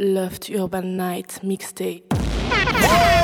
Loft Urban Night Mixtape.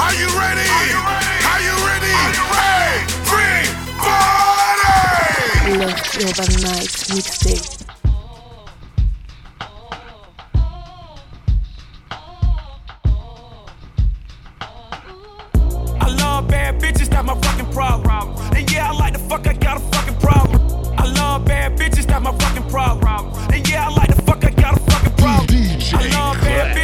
Are you ready? Are you ready? Hey, free, party! Loft Night Mixtape. I love bad bitches, that's my fucking problem. And yeah, I like the fuck, I got a fucking problem. I love bad bitches, that's my fucking problem. And yeah, I like the fuck, I got a fucking problem. I love bad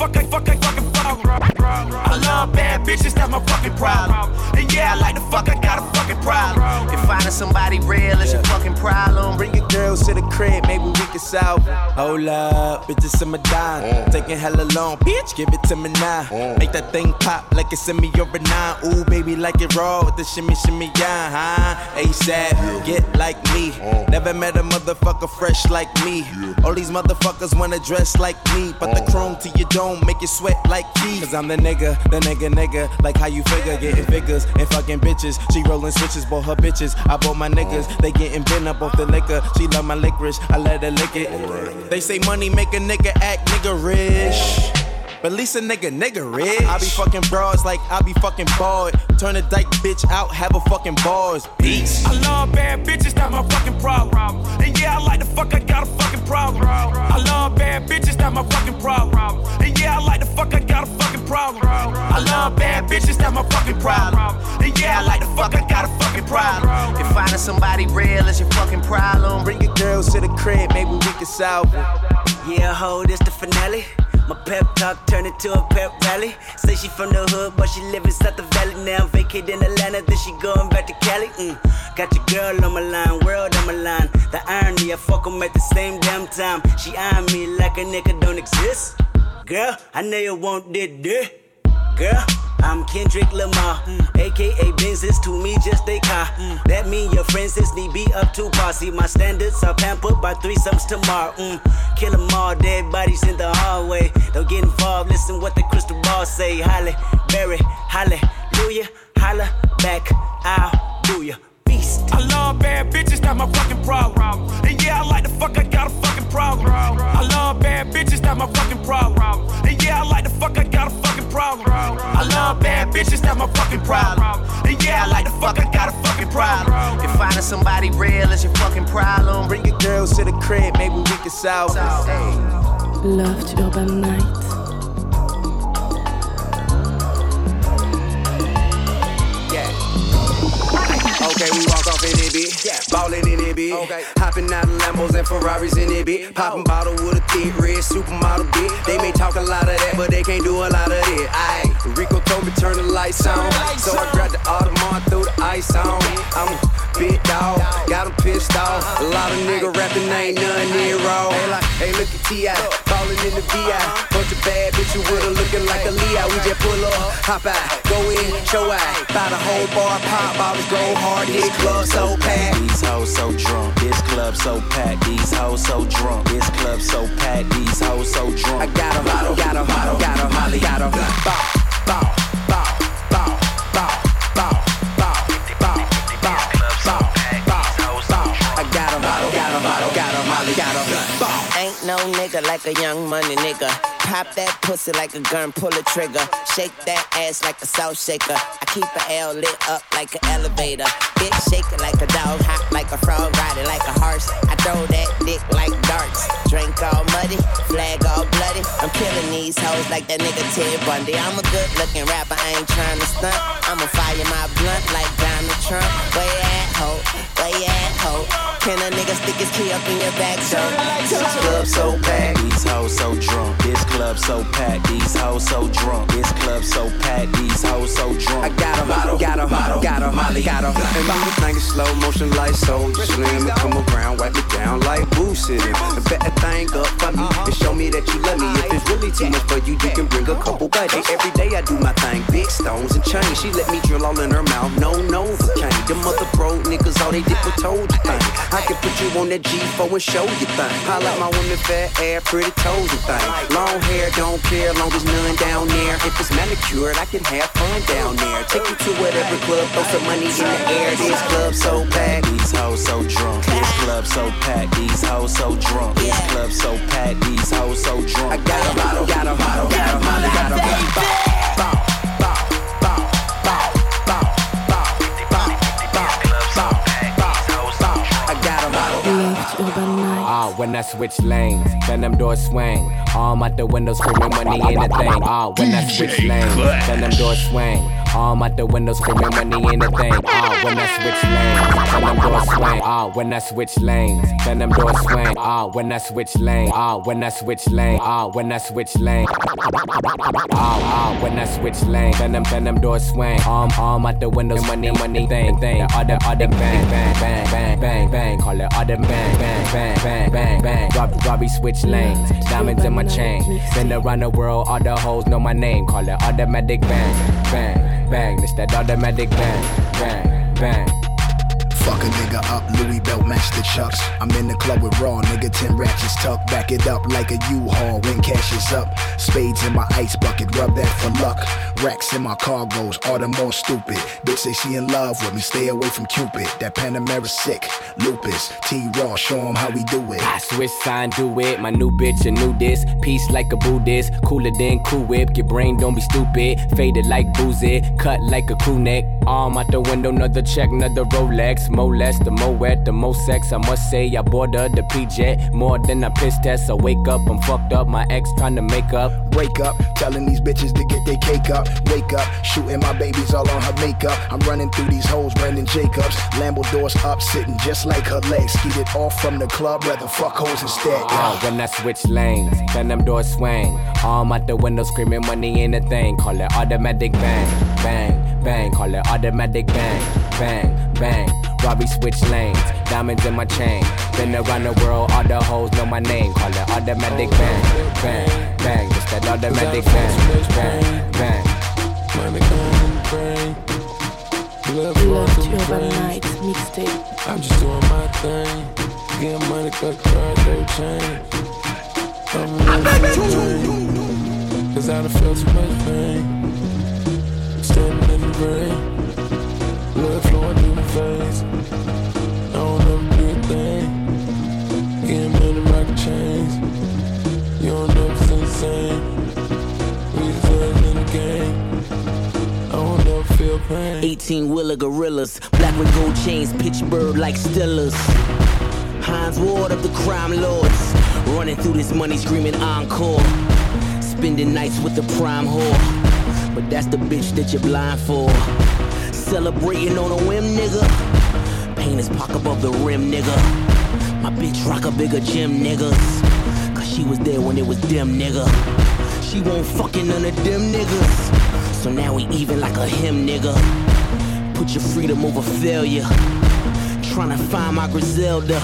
fuck, I fuck, I fucking problem. I love bad bitches, that's my fucking problem. And yeah, I like the fuck, I got a fucking problem. If finding somebody real is your fucking problem, bring your girls to the crib, maybe we can solve. Hold up, bitches in my dime. Mm. Taking hella long, bitch, give it to me now. Mm. Make that thing pop like it's in me over nine. Ooh, baby, like it raw with the shimmy, shimmy, yeah, huh? ASAP, get like me. Mm. Never met a motherfucker fresh like me. All these motherfuckers wanna dress like me. But the chrome to your dome make you sweat like me. Cause I'm the nigga, the nigga, nigga. Like how you figure, getting figures and fucking bitches. She rolling switches, bought her bitches. I bought my niggas, they getting bent up off the liquor. She love my licorice, I let her lick it. They say money make a nigga act nigga rich. But at least a nigga, nigga rich. I be fucking broads like I be fucking bald. Turn a dyke bitch out, have a fucking bars. Peace. I love bad bitches, that's my fucking problem. And yeah, I like the fuck, I got a fucking problem. I love bad bitches, that's my fucking problem. And love bad bitches, that's my fucking problem. And yeah, I like the fuck, I got a fucking problem. If finding somebody real is your fucking problem, bring your girls to the crib, maybe we can solve it. Yeah, ho, this the finale. My pep talk turned into a pep rally. Say she from the hood, but she live inside the valley now. Vacated in Atlanta, then she going back to Cali. Mm. Got your girl on my line, world on my line. The irony, I fuck 'em at the same damn time. She eyeing me like a nigga don't exist. Girl, I know you want that dick. Girl, I'm Kendrick Lamar, aka Benzes to me just a car. That mean your friends is need be up to posse. My standards are pampered by threesomes tomorrow. Mm. Kill 'em all, dead bodies in the hallway. Don't get involved, listen what the crystal ball say. Halle, Berry, hallelujah, holla back, I'll do ya. Beast. I love bad bitches, that's my fucking problem. And yeah, I like the fuck, I got a fucking problem. I love bad bitches, that's my fucking problem. And yeah, I like the fuck, I got a fucking problem. I love bad bitches, that's my fucking problem. And yeah, I like the fuck, I got a fucking problem. If finding somebody real is your fucking problem, bring your girls to the crib, maybe we can solve it. Loft Urban Night. Okay, we walk off in it, bitch. Ballin' in it, bitch. Hopping out of Lambos and Ferraris in it, bitch. Poppin' bottle with a thick red supermodel, bitch. They may talk a lot of that, but they can't do a lot of it. Aye, Rico told me turn the lights on. So I grabbed the Audemars, threw the ice on. I'm a big dog, got him pissed off. A lot of nigga rapping, ain't nothing near raw. Hey, like, hey, look at T.I. Ballin' in the VI. Bunch of bad bitches with her looking like a Leo. We just pull up, hop out, go in, show out. Buy the whole bar, pop bottles, go hard, hit club so packed. These hoes so drunk, this club so packed. These hoes so drunk, this club so packed. These hoes so drunk. I got him, got him, got him, got him, got him. Bow, bow, bow, bow, bow, no nigga like a young money nigga. Pop that pussy like a gun, pull a trigger. Shake that ass like a salt shaker. I keep the L lit up like an elevator. Bitch shaking like a dog, hot like a frog, riding like a horse. I throw that dick like darts. Drink all muddy, flag all bloody. I'm killing these hoes like that nigga Ted Bundy. I'm a good looking rapper, I ain't trying to stunt. I'ma fire my blunt like Donald Trump. Where you at, ho? Where you at, ho? Can a nigga stick his key up in your back, so? This club so packed, these hoes so drunk. This club so packed, these hoes so drunk. This club so packed, these hoes so drunk. I got a bottle, got a bottle, got a Molly, got a And move the thing in slow motion like soldier slim. And come around, wipe it down like boo sitting. And bet that thing up for me and show me that you love me. If it's really too much for you, you can bring a couple buddies. Every day I do my thing, big stones and chains. She let me drill all in her mouth, no Novocaine. Them other pro niggas, all they did was told you thing. I can put you on that G4 and show you thing. I like my women fat air, pretty toes and thing. Long hair, don't care, long as none down there. If it's manicured, I can have fun down there. Take you to whatever club, throw some money in the air. This club so packed, these hoes so drunk. This club so packed, these hoes so drunk. This club so packed, these hoes so drunk. I got a bottle, got a bottle, got a bottle, got a bottle. When I switch lanes, then them doors swing. Arm out the window, screaming money in a thing. Ah, when I switch lanes, then them doors swing. Arm out the window, screaming money ain't a thing. Ah, when I switch lanes, then them doors swing. Ah, when I switch lanes, then them doors swing. Ah, when I switch lane. Ah, when I switch lane. Ah, when I switch lane. Ah, ah, when I switch lane, then them, then them doors swing. Arm, arm out the window, money, money, thing, thing. Other, other, bang, bang, bang, bang, bang, bang. Call it other, bang, bang, bang, bang, bang, bang. Rob, Robbie switch lanes, diamonds in my chain. Been around the world, all the hoes know my name. Call it automatic bang, bang, bang. It's that automatic bang, bang, bang. Fuck a nigga up, Louis belt match the chucks. I'm in the club with raw nigga, 10 ratchets tuck. Back it up like a U-Haul when cash is up. Spades in my ice bucket, rub that for luck. Racks in my cargoes, all the more stupid. Bitch say she in love with me, stay away from Cupid. That Panamera sick, lupus. T-Raw, show 'em how we do it. I switch sign, do it. My new bitch, a new this. Peace like a Buddhist. Cooler than Cool Whip. Your brain don't be stupid. Faded like boozy. Cut like a crew neck. Arm out the window, another check, another Rolex. More less, the more wet, the more sex. I must say, I bought her the PJ. More than a piss test. I wake up, I'm fucked up. My ex trying to make up. Wake up, telling these bitches to get their cake up. Wake up, shooting my babies all on her makeup. I'm running through these hoes, Brandon Jacobs. Lambo doors up, sitting just like her legs. Skeeted off from the club, rather fuck hoes instead. Ah, when I switch lanes, then them doors swing. Arm out the window, screaming money ain't a thing. Call it automatic bang, bang, bang. Call it automatic bang, bang, bang. Robbie switch lanes, diamonds in my chain. Been around the world, all the hoes know my name. Call it automatic bang, bang, bang. It's that automatic bang, bang, bang. Money going in the brain. Blood flowing Left through my Urban veins. Night mixtape. I'm just doing my thing. Getting money, cut cars, they change. I'm ready to rain. Cause I done felt too much pain. Standing in the rain. Blood flowing rock chains. Insane. We just in the game. I don't ever feel pain. 18 wheeler gorillas, black with gold chains, Pittsburgh like Steelers. Hines Ward of the crime lords, running through this money screaming encore. Spending nights with the prime whore, but that's the bitch that you're blind for. Celebrating on a whim, nigga. Pain is pock above the rim, nigga. My bitch rock a bigger gym, niggas. Cause she was there when it was dim, nigga. She won't fucking none of them niggas. So now we even like a him, nigga. Put your freedom over failure. Tryna find my Griselda.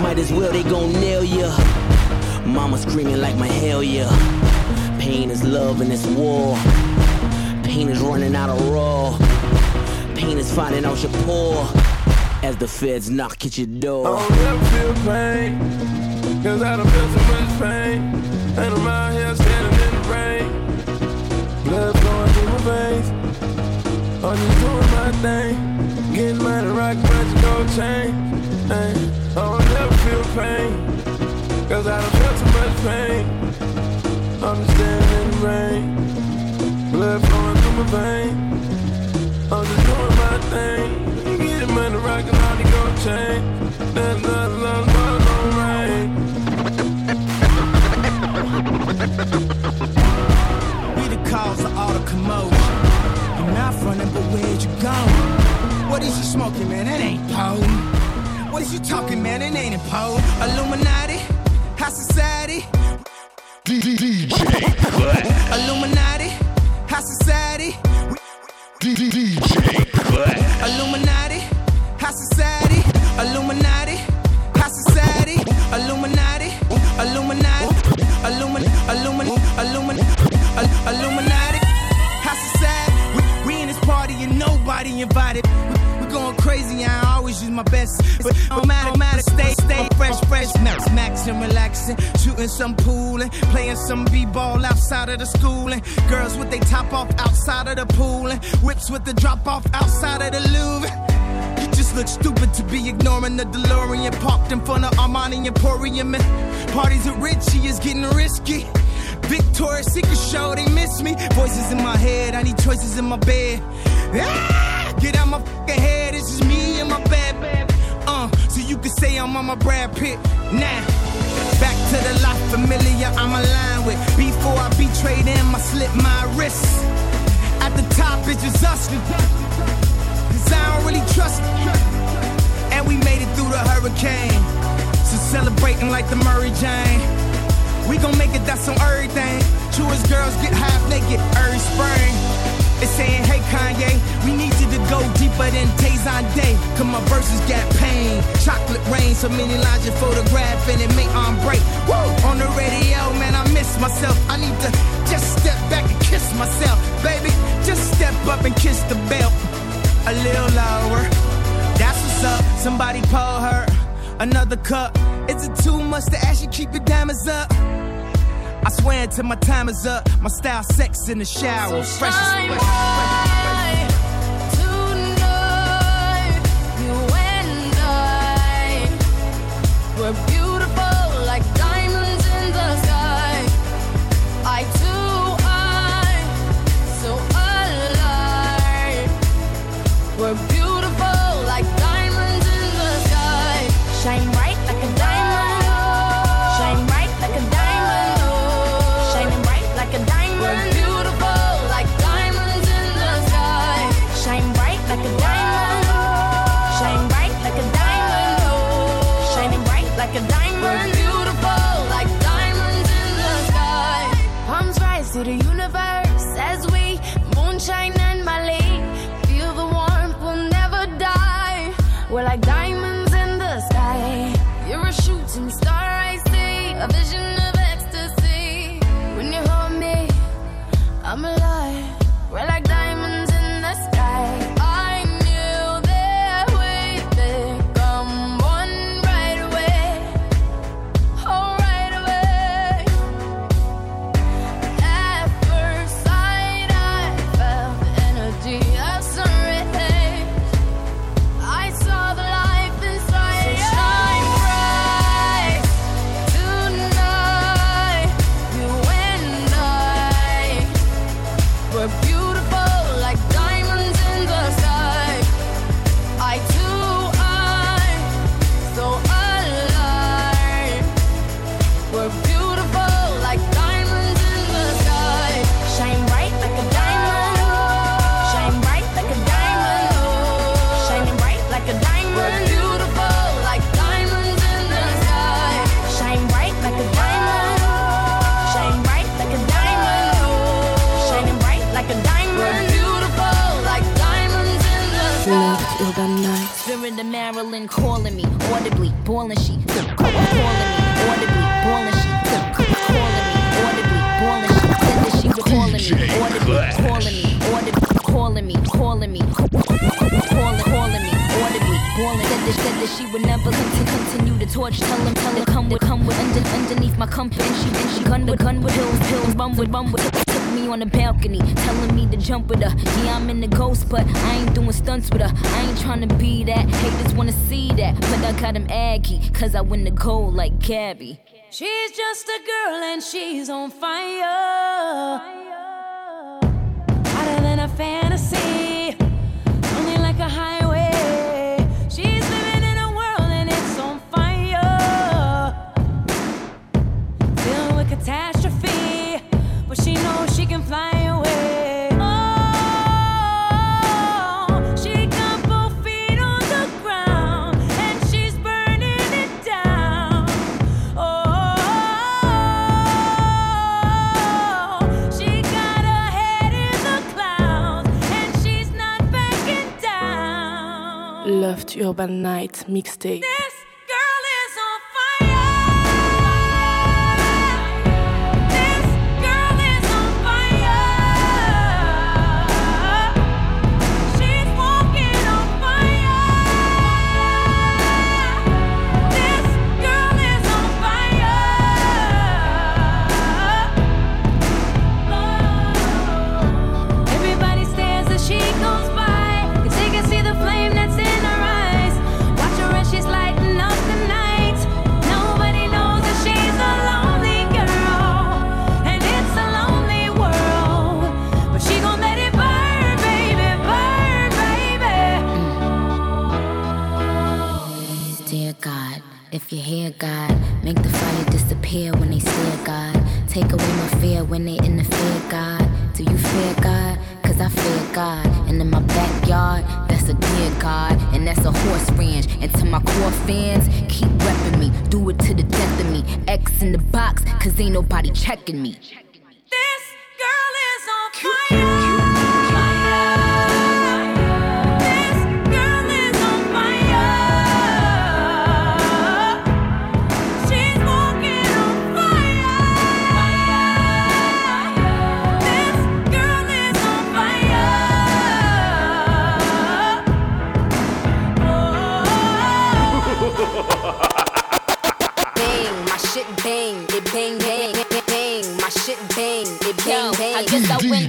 Might as well they gon' nail ya. Mama screaming like my hell yeah. Pain is love and it's war. Pain is running out of raw. Pain is finding out you're poor. As the feds knock at your door. I don't ever feel pain. Cause I done felt so much pain. And I'm out here standing in the rain. Blood flowing through my veins. I'm just doing my thing. Getting money, rock, bunch, gold chain. I don't ever feel pain. Cause I done felt so much pain. I'm just doing my thing. You get it, man, the rock and all the gold chain. That's not love, but no rain. We the cause of all the commotion. You're not frontin', but where'd you go? What is you smoking, man? That ain't potent. What is you talking, man? It ain't a pole. Illuminati, high society. DJ Illuminati high society. DJ Illuminati, high society. Illuminati, high society. Illuminati, Illuminati, Illuminati, Illuminati, Illuminati, Illuminati, high society. We, we in this party and nobody invited. We, we going crazy. I always use my best. But no matter, no matter, stay, stay fresh, fresh, max, max and relaxing, shooting some pool and playing some b-ball outside of the school and girls with they top off outside of the pool and whips with the drop off outside of the Louvre. Just look stupid to be ignoring the DeLorean parked in front of Armani Emporium. And parties at Richie is getting risky. Victoria's Secret show, they miss me. Voices in my head, I need choices in my bed. Ah, get out my fucking head, this is me in my bed, bed. Uh, so you can say I'm on my Brad Pitt. Now, back to the life familiar I'm aligned with. Before I betrayed him, I slit my wrists. At the top, it's just us. Cause I don't really trust And we made it through the hurricane. So celebrating like the Mary Jane. We gon' make it, that's on everything. True as girls get half naked every spring. It's saying, hey Kanye, we need you to go deeper than Tazon Day. Cause my verses got pain. Chocolate rain, so many lines you photograph and it make on break. Woo! On the radio, man, I miss myself. I need to just step back and kiss myself. Baby, just step up and kiss the belt. A little lower. That's what's up. Somebody pour her another cup. Is it too much to ask you keep your diamonds up? I swear until my time is up. My style, sex in the shower, So fresh as Spirit Maryland calling me audibly, boiling she calling me audibly, boiling she calling me audibly, boiling she said that she was calling me audibly, calling me audibly, calling me, calling me, calling, calling me audibly, boiling. Said that, said that she would never continue, continue to torch. Tell him, tell him, come with, come with under, underneath my company. And she, and she gun with, gun with pills, pills, bum with, bum with. Me on the balcony, telling me to jump with her. Yeah, I'm in the ghost, but I ain't doing stunts with her. I ain't trying to be that. Haters wanna see that, but I got him aggy, cause I win the gold like Gabby. She's just a girl and she's on fire. Hotter than a fantasy, Urban Night mixtape. Take away my fear when they interfere, God. Do you fear God? Cause I fear God. And in my backyard, that's a dear God. And that's a horse ranch. And to my core fans, keep repping me. Do it to the death of me. X in the box, cause ain't nobody checking me.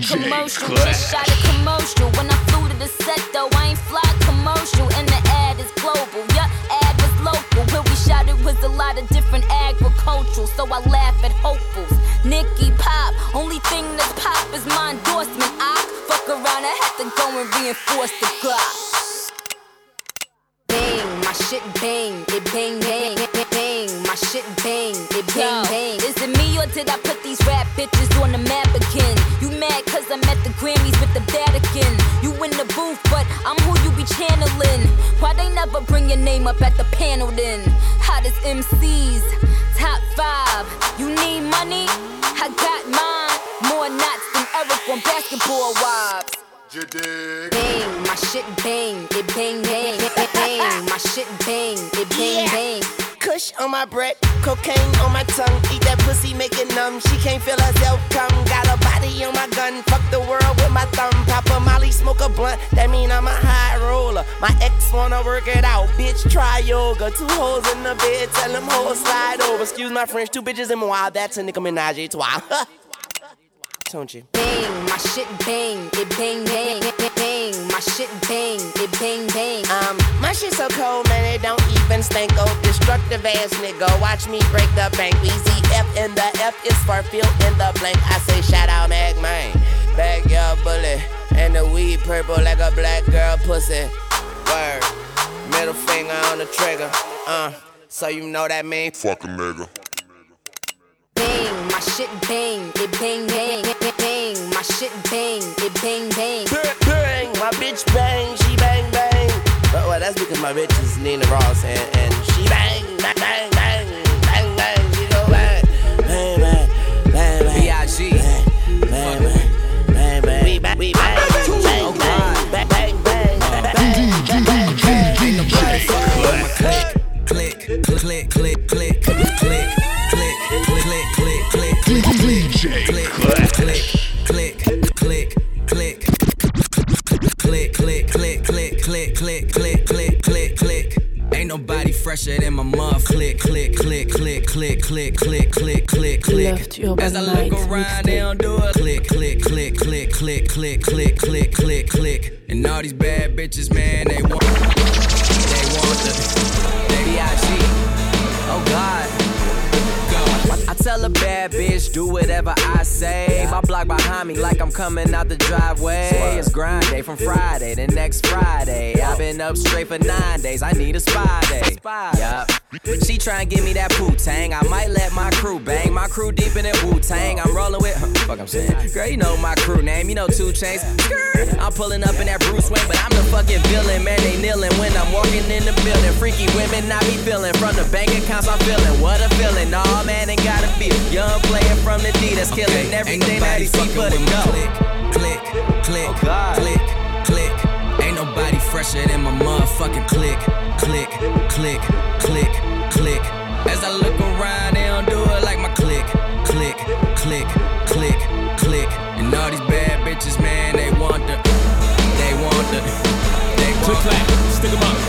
Commercial, just shot a commercial. When I flew to the set, though, I ain't fly commercial. And the ad is global, yeah, ad was local. Where we shot it was a lot of different agricultural, so I laugh at hopefuls. Nicky Pop, only thing that's pop is my endorsement. I fuck around, I had to go and reinforce the Glock. Bang, my shit bang, it bang, up at the panel then? Hottest MCs, top five. You need money? I got mine. More knots than Eric on basketball wives. Bang, my shit bang, it bang bang, bang, my shit bang, it bang bang. Kush on my bread, cocaine on my tongue. Eat that pussy, make it numb. She can't feel herself come. Got a body on my gun. Fuck the world with my thumb. Pop a molly, smoke a blunt. That mean I'm a high roller. My ex wanna work it out. Bitch, try yoga. Two holes in the bed. Tell them hoes slide over. Excuse my French. Two bitches in wild. That's a Nicki Minaj. It's wild. Don't you? Bang, my shit bang, it bang, bang, my shit bang, it bang bang. Um, my shit so cold, man, it don't even stink. Oh, destructive ass nigga, watch me break the bank. Easy F in the F is for fill in the blank. I say shout out Mac man, backyard bullet, and the weed purple like a black girl pussy. Word, middle finger on the trigger. Uh, so you know that mean fuck a nigga. Bang, my shit bang, it bang bang, bang, my shit bang, it bang bang. Bang, bang, my bitch bang, she bang bang. But well, that's because my bitch is Nina Ross and, and she bang, bang, bang, bang, bang, bang, she go bang, bang, bang, bang, bang. B.I.G. Bang, bang, bang, bang. We bang, we bang, bang, bang, bang, bang, bang, bang, bang, bang, bang. Ain't nobody fucking with my click. Click, click, click, click, click, click, click, click, click, click, click, click, click, click, click, click, click, click, fresher than my muff. Click, click, click, click, click, click, click, click, click, click. As I look around, they don't do it. Click, click, click, click, click, click, click, click, click, click. And all these bad bitches, man, they want, they want the, they B.I.G. Oh God. Tell a bad bitch, do whatever I say. My block behind me, like I'm coming out the driveway. It's grind day from Friday to next Friday. I've been up straight for nine days. I need a spy day. Yup. She try and give me that poo tang. I might let my crew bang. My crew deep in that Wu Tang. I'm rolling with. Huh, fuck, I'm saying. Girl, you know my crew name. You know two chains. I'm pulling up in that Bruce Wayne, but I'm the fucking villain. Man, they kneeling when I'm walking in the building. Freaky women, I be feeling. From the bank accounts, I'm feeling. What a feeling. Nah, man, ain't gotta feel. Young player from the D that's killing everything that he see for the go. Click, click, click, oh, click, click. Ain't nobody fresher than my motherfucking click, click, click, click, click. As I look around, they don't do it like my click, click, click, click, click. And all these bad bitches, man, they want the, they want the, they want the. Click clap, stick 'em up.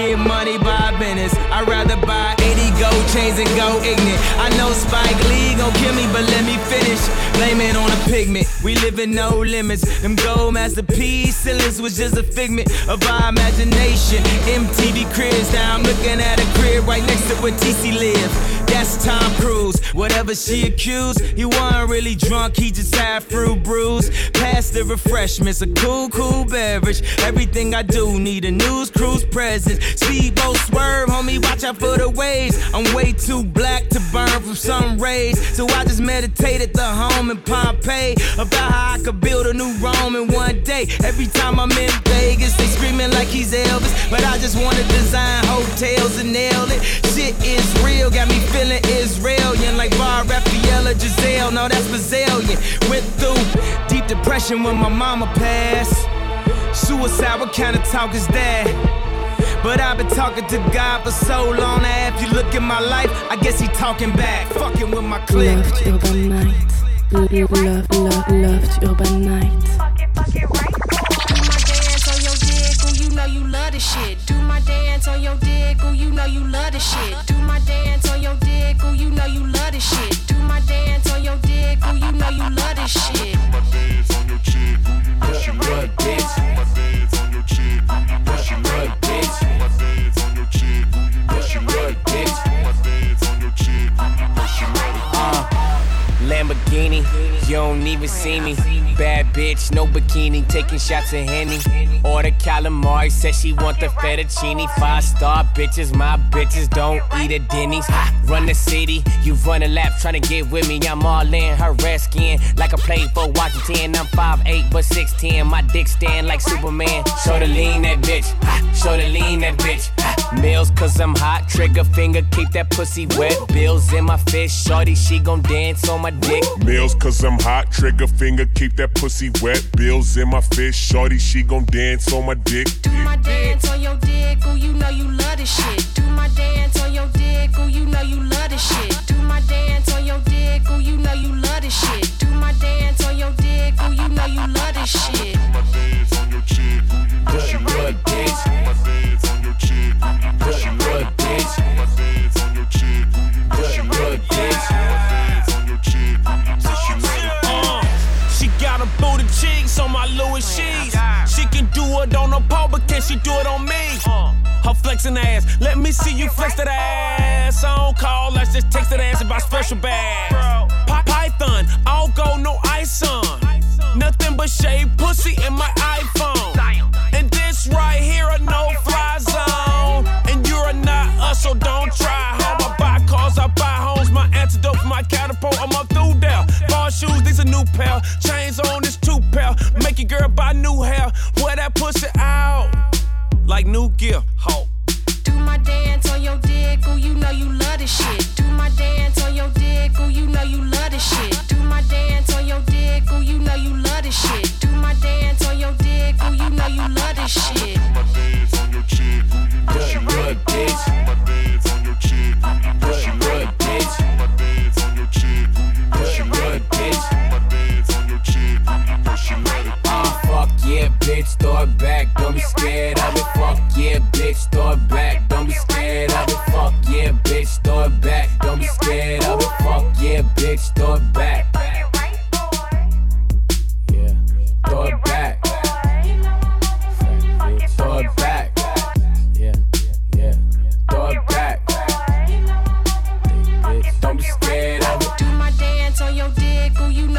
get money by business. I'd rather buy 80 gold chains and go ignorant. I know Spike Lee gon' kill me, but let me finish. Blame it on a pigment. We live in no limits. Them gold masterpiece ceilings was just a figment of our imagination. MTV cribs, now I'm looking at a crib right next to where TC live. That's Tom Cruise. Whatever she accused, he wasn't really drunk, he just had fruit brews. Pass the refreshments, a cool, cool beverage. Everything I do need a news cruise presence. Speedboat swerve, homie, watch out for the waves. I'm way too black to burn from sun rays. So I just meditate at the home in Pompeii about how I could build a new Rome in one day. Every time I'm in Vegas, they screaming like he's Elvis. But I just wanna design hotels and nail it. Shit is real, got me feeling Israelian like Bar Refaeli Gisele. No, that's Brazilian. Went through deep depression when my mama passed. Suicide, what kind of talk is that? But I've been talking to God for so long now. If you look at my life, I guess he talking back. Fucking with my clique. Loved Urban Night. Love, love, love, loved Urban Night. dance on your dick, ooh, you know you love the shit. Do my dance on your dick, ooh, you know you love the shit. Do my dance on your dick, ooh, you know you love the shit. Do my dance on your dick, ooh, you know you love the shit. Uh, Lamborghini, you don't even see me. Bad bitch, no bikini, taking shots of Henny. Order calamari, said she want the fettuccine. Five star bitches, my bitches don't eat at Denny's. Run the city, you run a lap trying to get with me. I'm all in her red skin, like I played for Washington. I'm 5'8 but 6'10. My dick stand like Superman. Show the lean that bitch, show the lean that bitch. Mills, cause I'm hot, trigger finger, keep that pussy wet. Bills in my fist, shorty, she gon' dance on my dick. Meals cause I'm hot, trigger finger, keep that pussy wet. Bills in my fist, shorty, she gon' dance on my dick. Do my dance on your dick, ooh, you know you love the shit. Do my dance on your dick, ooh, you know you love the shit. Do my dance on your dick, ooh, you know you love the shit. Do my dance on your dick, ooh, you know you love the shit. Pussy good bitch. Pussy then she do it on me. Her flexing ass, let me see you flex that ass. I don't call, let's just text that ass about special bags. Pop Python, all go no ice on. Nothing but shade pussy in my iPhone. And this right here, a no fly zone. And you're not us, so don't try home. I buy cars, I buy homes. My antidote for my catapult, I'm up through there. Ball shoes, these a new pair. Chains on, this two pair. Make your girl buy new hair. Wear that pussy out like new gear. Hulk. Do my dance on your dick, ooh, you know you love this shit. Do my dance on your dick, ooh, you know you love this shit. Do my dance on your dick, ooh, you know you love this shit. Do my dance on your dick, ooh, you know you love this shit.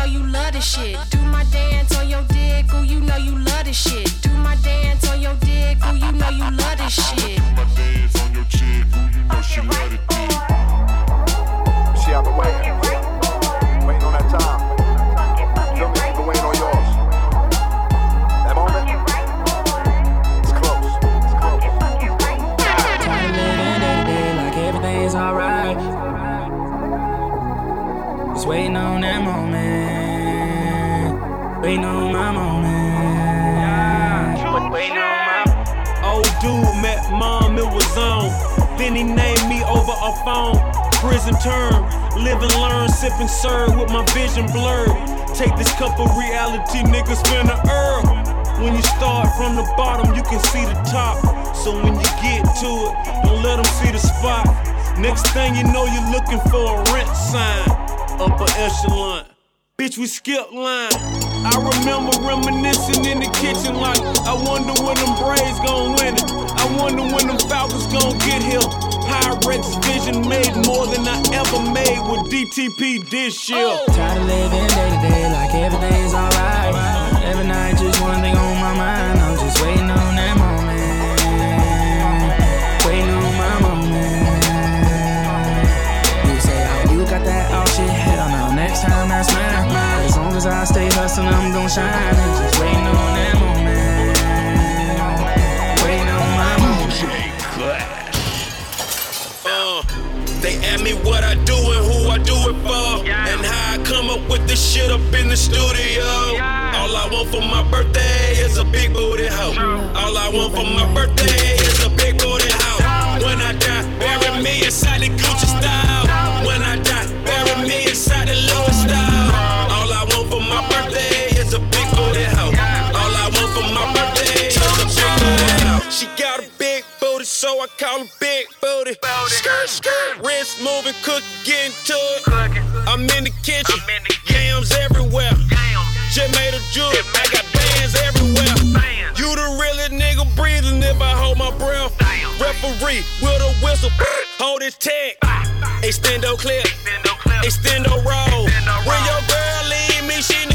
know you love this shit. Do my dance on your dick, ooh, you know you love this shit. Do my dance on your dick, ooh, you know you love this shit. Then he named me over a phone. Prison term, live and learn, sip and serve with my vision blurred. Take this cup of reality, nigga, spin the herb. When you start from the bottom, you can see the top. So when you get to it, don't let them see the spot. Next thing you know, you're looking for a rent sign. Upper echelon. Bitch, we skip line. I remember reminiscing in the kitchen like, I wonder when them Braves gon' win it. I wonder when them Falcons gon' get here. Pyrex vision made more than I ever made with DTP this year. Tired of living day to day like everything's alright. Every night, just one thing on my mind. I'm just waiting on that moment. Waiting on my moment. You say, oh, you got that oh shit. Hell no, next time that's mine. As long as I stay hustling, I'm gon' shine. Just waiting on that moment. They ask me what I do and who I do it for, and how I come up with this shit up in the studio. All I want for my birthday is a big booty hoe. All I want for my birthday is a big booty hoe. When I die, bury me inside the Gucci style. When I die, bury me inside the Louis so I call her big booty. Skirt, skirt, wrist moving, cook, getting to it. I'm in the kitchen, in the yams everywhere. Damn. Just made a jewel, I got bands everywhere. You the realest nigga breathing if I hold my breath. Referee with a whistle, hold his tag. Extendo clip, extendo roll. When your girl leave me, she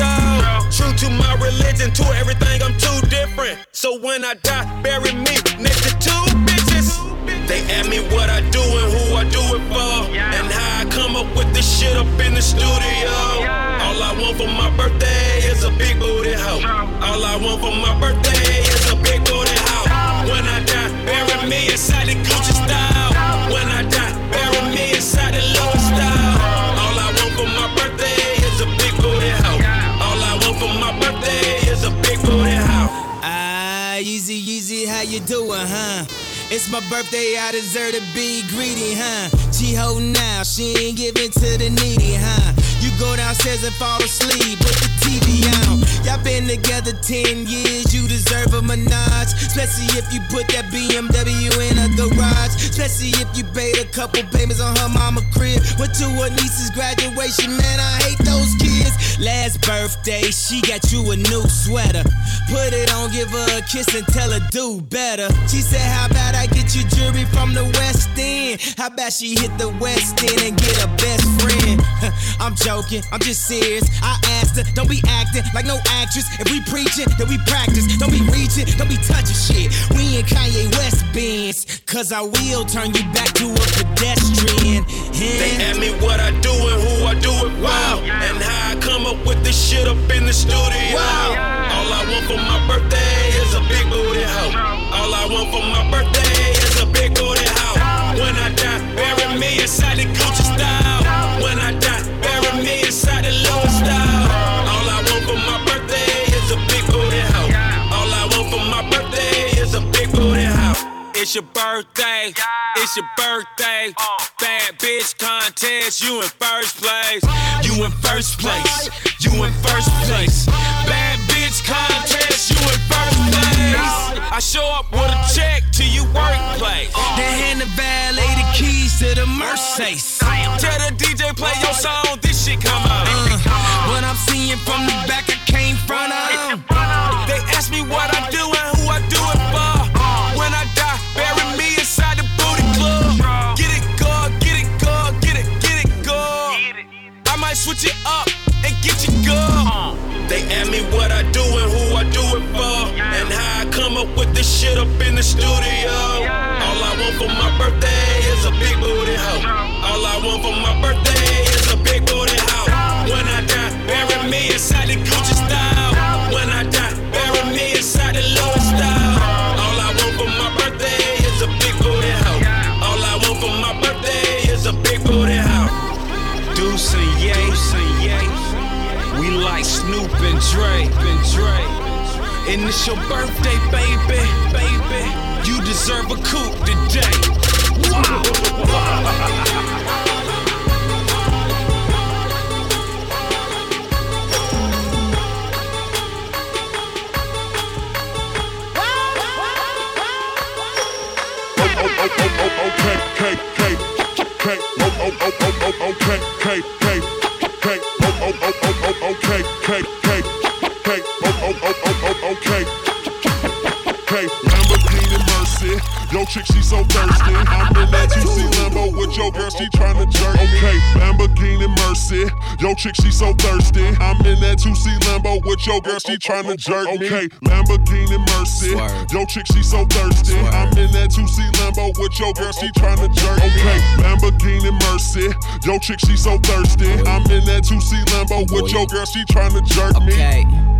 style. True to my religion, to everything, I'm too different. So when I die, bury me next to two bitches. They ask me what I do and who I do it for, and how I come up with this shit up in the studio. All I want for my birthday is a big booty hoe. All I want for my birthday you doing, huh? It's my birthday, I deserve to be greedy, huh? She holding out, she ain't giving to the needy, huh? You go downstairs and fall asleep with the TV on. Y'all been together 10 years, you deserve a menage. Especially if you put that BMW in a garage. Especially if you paid a couple payments on her mama crib. Went to her niece's graduation, man, I hate those kids. Last birthday, she got you a new sweater. Put it on, give her a kiss and tell her do better. She said, How about I get you jewelry from the West End? How about she hit the West End and get a best friend? I'm joking, I'm just serious. I asked her, don't be acting like no actress. If we preaching, then we practice. Don't be reaching, don't be touching shit. We in Kanye West Benz, cause I will turn you back to a pedestrian. They ask me what I do and who I do it for, and how I come up with this shit up in the studio. All I want for my birthday is a big booty hoe. All I want for my birthday is a big booty hoe. When I die, bury me inside the Gucci style. When I die, It's your birthday. It's your birthday. Bad bitch contest. You in first place. You in first place. You in first place. Bad bitch contest. You in first place. I show up with a check to your workplace. Then hand the valet the keys to the Mercedes. Tell the DJ play your song. This shit come on. Uh, what I'm seeing from the back, I came front the studio. All I want for my birthday is a big booty hoe. All I want for my birthday is a big booty hoe. When I die, bury me inside the Gucci style. When I die, bury me inside the Louis style. All I want for my birthday is a big booty hoe. All I want for my birthday is a big booty hoe. Deuce and Ye, we like Snoop and Dre, and Dre. And it's your birthday, baby, baby. Deserve a coupe today. Oh, oh, oh, oh, oh, oh, oh, oh, oh, oh, oh, oh, oh, oh, oh. Okay, Lamborghini Mercy. Yo, chick, she so thirsty. I'm in that 2C Lambo with your girl, she tryna jerk. Okay, Lamborghini Mercy. Yo, chick, she so thirsty. I'm in that 2C Lambo with your girl, she tryna jerk. Okay, Lamborghini Mercy. Yo, chick, she so thirsty. I'm in that 2C Lambo with your girl, she tryna jerk. Okay, Lamborghini Mercy. Yo, chick, she so thirsty. I'm in that 2C Lambo with your girl, she tryna jerk me. Okay.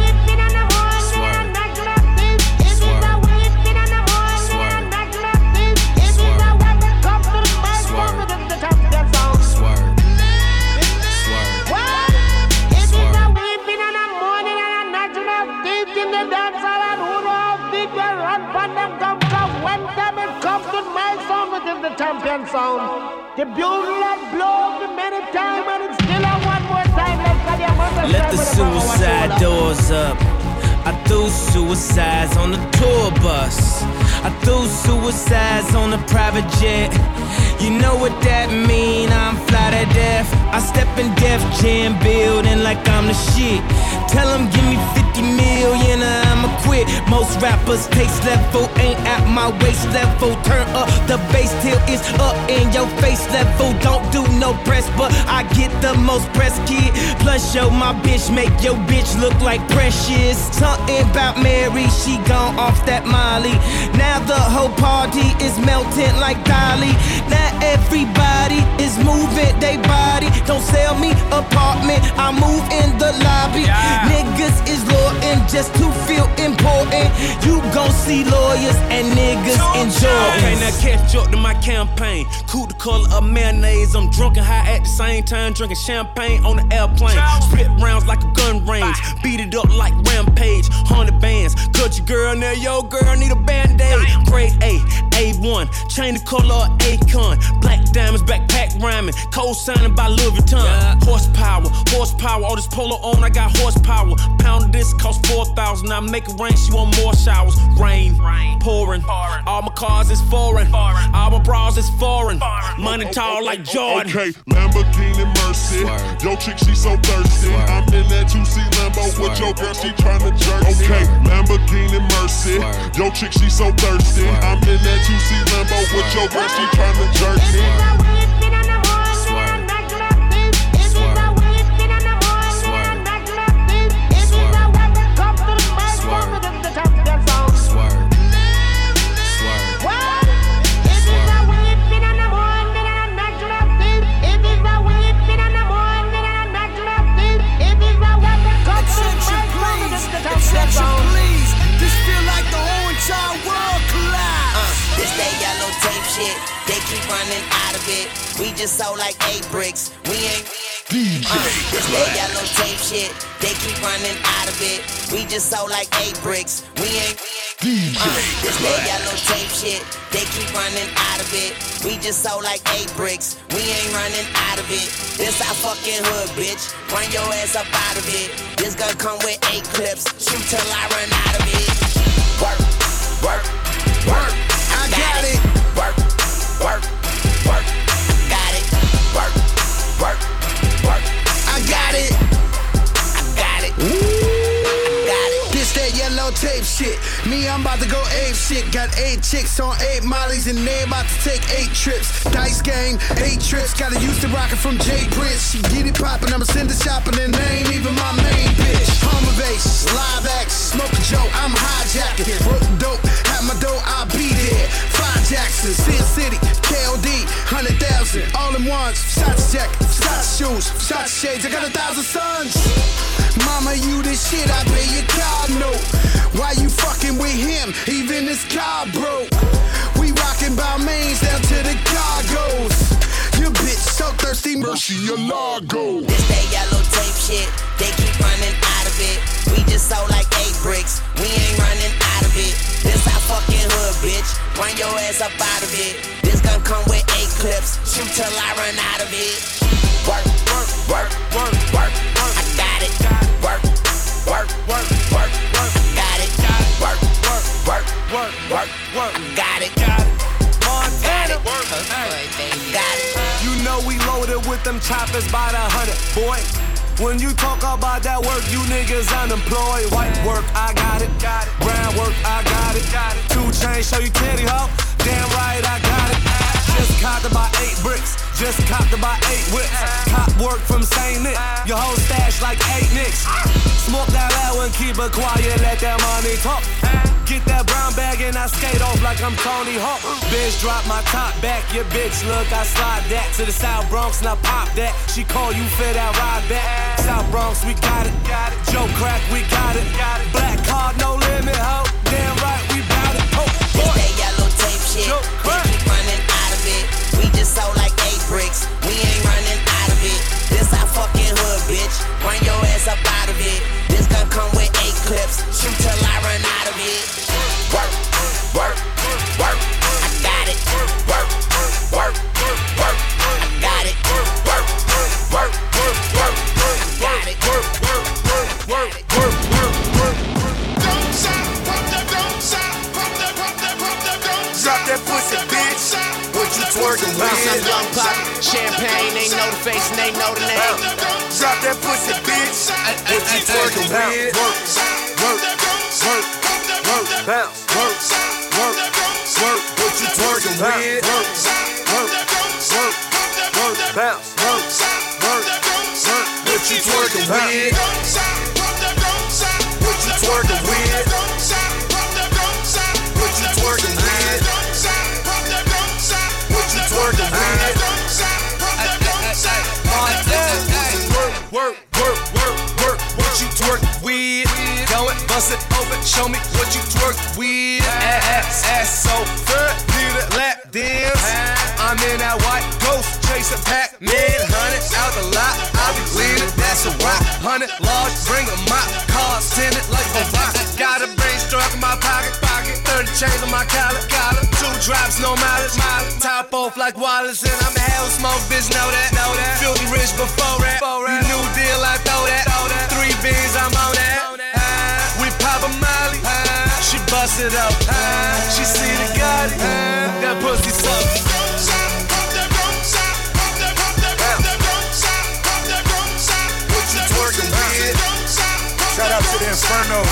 Champion sound. The bugle that blows the many times and it's still on one more time. Let's get your Let the suicide doors up. I threw suicides on the tour bus. I threw suicides on the private jet. You know what that mean? I'm fly to death. I step in Def Jam building like I'm the shit. Tell 'em give me 50 million or I'ma quit. Most rappers taste level ain't at my waist level. Turn up the bass till it's up in your face level. Don't do no press, but I get the most press kid. Plus, yo, my bitch make your bitch look like precious. Something about Mary, she gone off that Molly. Now the whole party is melting like Dali. Now everybody is moving they body. Don't sell me apartment, I move in the lobby. Niggas is loyal just to feel important. You gon' see lawyers and niggas enjoy. Okay, now catch up to my campaign. Cool the color of mayonnaise. I'm drunk and high at the same time, drinking champagne on the airplane. Split rounds like a gun range. Beat it up like rampage. Hundred bands. Cut your girl now, yo girl need a band-aid. Grade A, A1. Chain the color of Akon. Black diamonds, backpack rhyming. Cold signing by Louis Vuitton. Horsepower, horsepower. All this polo on, I got horsepower. Pound of this cost 4,000. I make it rain, she want more showers. Rain, pouring. All my cars is foreign. All my bras is foreign. Money tall like Jordan. Okay, Lamborghini Mercy. Yo, chick, she so thirsty. I'm in that 2C Lambo with your girl, she tryna jerk me. Okay, Lamborghini Mercy. Yo, chick, she so thirsty. I'm in that 2C Lambo with your girl, she tryna jerk me. Just sold like eight bricks. We ain't DJ uh, they got yellow tape shit, they keep running out of it. We just sold like eight bricks. We ain't. DJ Uh, they got yellow tape shit, they keep running out of it. We just sold like eight bricks. We ain't running out of it. This our fucking hood, bitch. Run your ass up out of it. This gun come with eight clips. Shoot till I run out of it. Work, work, work. I got it. Work, work, work. Tape shit. Me, I'm about to go ape shit. Got eight chicks on eight mollies and they about to take eight trips. Dice game, eight trips. Gotta use the rocket from J. Prince. She get it poppin', I'ma send it shopping and they ain't even my main bitch. Home invasion, live action, smoke a joke. I'm hijacking. Broke dope, have my dough, I'll be there. Jackson, Sin City, KOD, hundred thousand, all in ones. Shots jacket, shots shoes, shots shades. I got a thousand sons. Mama, you this shit, I pay your car note. Why you fucking with him? Even his car broke. We rockin' Balmains down to the cargoes. Your bitch so thirsty, mercy your lago. This that yellow tape shit, they keep running it. We just sold like eight bricks, we ain't running out of it. This our fucking hood, bitch. Run your ass up out of it. This gun come with eight clips, shoot till I run out of it. Work, work, work, work, work, work. I got it. Work, work, work, work, work. Got it. Work, work, work, work, work, work. Got it. Got it. Montana. Got it. You know we loaded with them choppers by the hundred, boy. When you talk about that work, you niggas unemployed. White work, I got it. Brown work, I got it. Two chains, show you titty hoe. Damn right, I got it. Just copped about eight bricks. Just copped about eight whips. Cop work from St. Nick. Your whole stash like eight nicks. Smoke that loud and keep it quiet. Let that money talk. Get that brown bag and I skate off like I'm Tony Hawk. Bitch, drop my top back. Your bitch, look, I slide that to the South Bronx and I pop that. She call you fit, I ride back. South Bronx, we got it. Joe Crack, we got it. Black card, no limit, ho. Shit. They keep running out of it. We just sold like eight bricks. We ain't running out of it. This our fucking hood, bitch. Run your ass up out of it. This gun come with eight clips. Shoot till I run out of it. Work, work. Twerking? Bounce up, young pop. Champagne, they know the face and they know the name. Drop that pussy, bitch. What you twerking with? Work, work, work, work, bounce, work, work, work. What you twerking with? Work, work, work, work, bounce, work, work, work. What you twerking with? Go it, it open. Show me what you twerk with. Ass, ass so good. Need a lap dance. I'm in that white ghost chasing Pac-Man. Hundred out the lot. I be leaning. That's a rock. Hundred large. Bring a mop. Cars tinted like a rock. Got a brain struck in my pocket. Pocket. 30 chains on my collar. Collar. Two drops, no mileage. Mileage. Top off like Wallace. And I'm a hell smoke, bitch. Know that. Know that. Filthy rich before that. You new deal, I throw that. Three beans, I'm on that. Bust it. She see the Gotti. That pussy with? Shout out to the Infernos,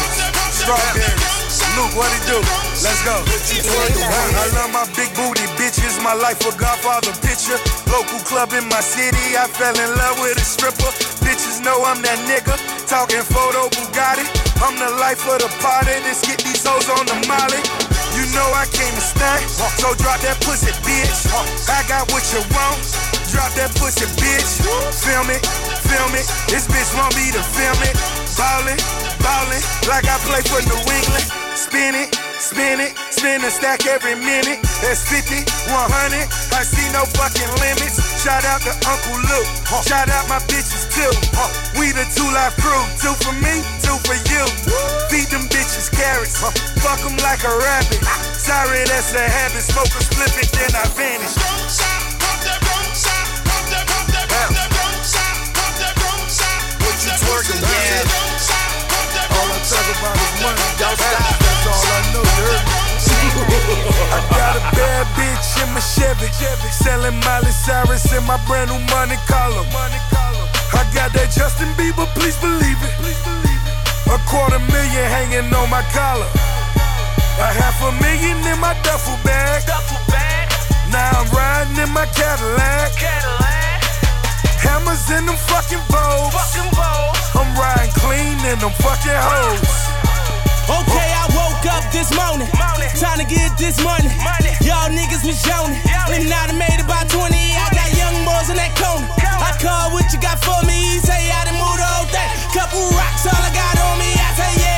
Strawberries. Luke, what it do? Let's go. I love my big booty bitches. My life a Godfather picture. Local club in my city. I fell in love with a stripper. Bitches know I'm that nigga. Talking photo Bugatti. I'm the life of the party. Let's get these hoes on the molly. You know I came to stay. So drop that pussy, bitch. I got what you want. drop that pussy, bitch. Film it, film it. This bitch want me to film it. Ballin', ballin', like I play for New England. Spin it, spin it, spin a stack every minute. That's 50, 100. I see no fucking limits. Shout out to Uncle Luke. Shout out my bitches too. We the two life crew. Two for me, two for you. Feed them bitches carrots. Fuck them like a rabbit. Sorry, that's a habit. Smoke a split it, then I vanish. What you twerking, yeah? All I talk about is money. Don't stop. That's all I know, you heard me? I got a bad bitch in my Chevy, selling Miley Cyrus in my brand new money column. I got that Justin Bieber, please believe it. A quarter million hanging on my collar. A half a million in my duffel bag. Now I'm riding in my Cadillac. Hammers in them fucking Vogues. I'm riding clean in them fucking hoes. Okay, I woke up this morning. Time to get this money. Y'all niggas was yawning. And I made about 20. I got young boys in that corner. I call what you got for me. Say I done moved whole thing. Couple rocks, all I got on me. I say, yeah,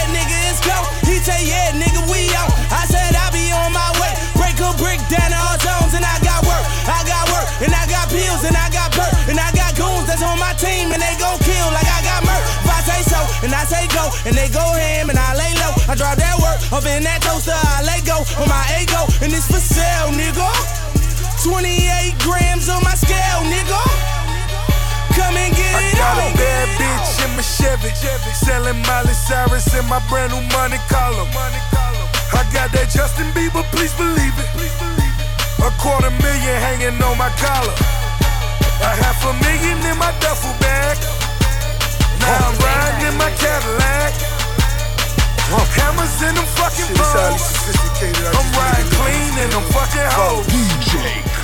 go. And they go ham. And I lay low. I drop that work. Up in that toaster. I let go on my ego. And it's for sale, nigga. 28 grams on my scale, nigga. Come and get I it got a on. bad bitch in my Chevy, selling Miley Cyrus in my brand new money column. I got that Justin Bieber, please believe it. A quarter million hanging on my collar. A half a million in my duffel bag. Now I'm riding in my Cadillac. Hammers in them fucking bones. I'm riding clean in them fucking hoes.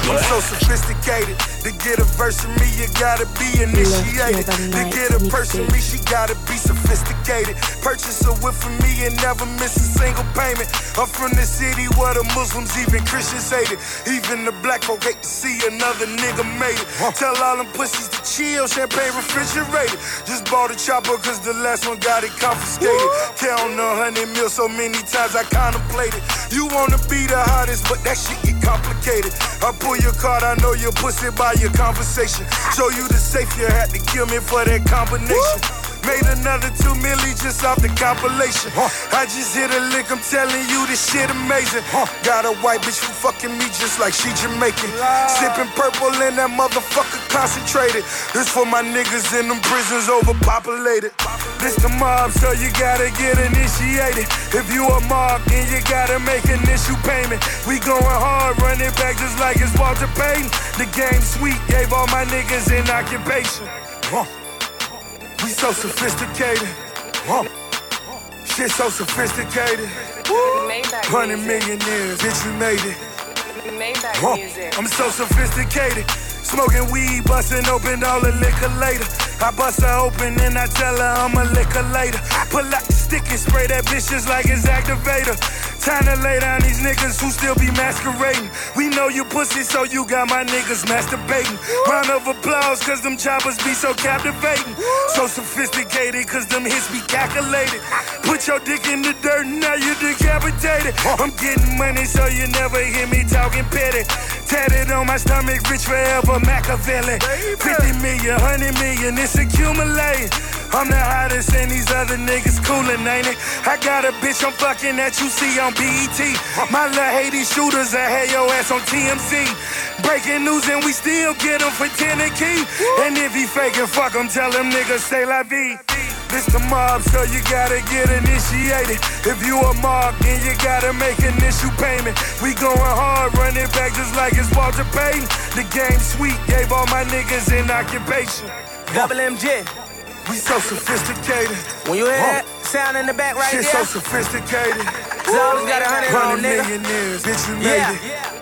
I'm so sophisticated. To get a verse from me, you gotta be initiated. To get a person from me, she gotta be sophisticated. Purchase a whip from me and never miss a single payment. I'm from the city where the Muslims, even Christians hate it. Even the black folk hate to see another nigga made it. Tell all them pussies to chill, champagne refrigerated. Just bought a chopper cause the last one got it confiscated. Count a hundred mil so many times I contemplated. You wanna be the hottest, but that shit get complicated. I pull your card, I know your pussy by your conversation. Show you the safe, you had to kill me for that combination. Made another two milli just off the compilation. I just hit a lick, I'm telling you this shit amazing. Got a white bitch who fucking me just like she Jamaican. Sipping purple in that motherfucker concentrated. This for my niggas in them prisons overpopulated. This the mob, so you gotta get initiated. If you a mob, then you gotta make an issue payment. We going hard, running back just like it's Walter Payton. The game sweet, gave all my niggas an occupation. Huh. We so sophisticated. Huh. Shit so sophisticated. Hundred millionaires, bitch, we made it. I'm so sophisticated. Smoking weed, busting open all the liquor later. I bust her open and I tell her I'm a liquor later. Pull out the stick and spray that bitch just like it's activator. Time to lay down these niggas who still be masquerading. We know you pussy, so you got my niggas masturbating. Round of applause, cause them choppers be so captivating. So sophisticated, cause them hits be calculated. Put your dick in the dirt, now you decapitated. I'm getting money, so you never hear me talking petty. Tatted on my stomach, rich forever, Machiavelli. 50 million, 100 million, it's accumulating. I'm the hottest and these other niggas coolin', ain't it? I got a bitch I'm fucking that you see on BET. My little Haiti shooters that had your ass on TMZ. Breaking news and we still get 'em for 10 a key. And if he faking, fuck him, tell him niggas say la vie. This the mob, so you gotta get initiated. If you a mob, then you gotta make initial payment. We going hard, running back just like it's Walter Payton. The game sweet, gave all my niggas an occupation. Double MG. We so sophisticated. When you hear that sound in the back right Shit there, so sophisticated. Zola's got a hundred on, nigga. millionaires, bitch, you made Yeah. it. made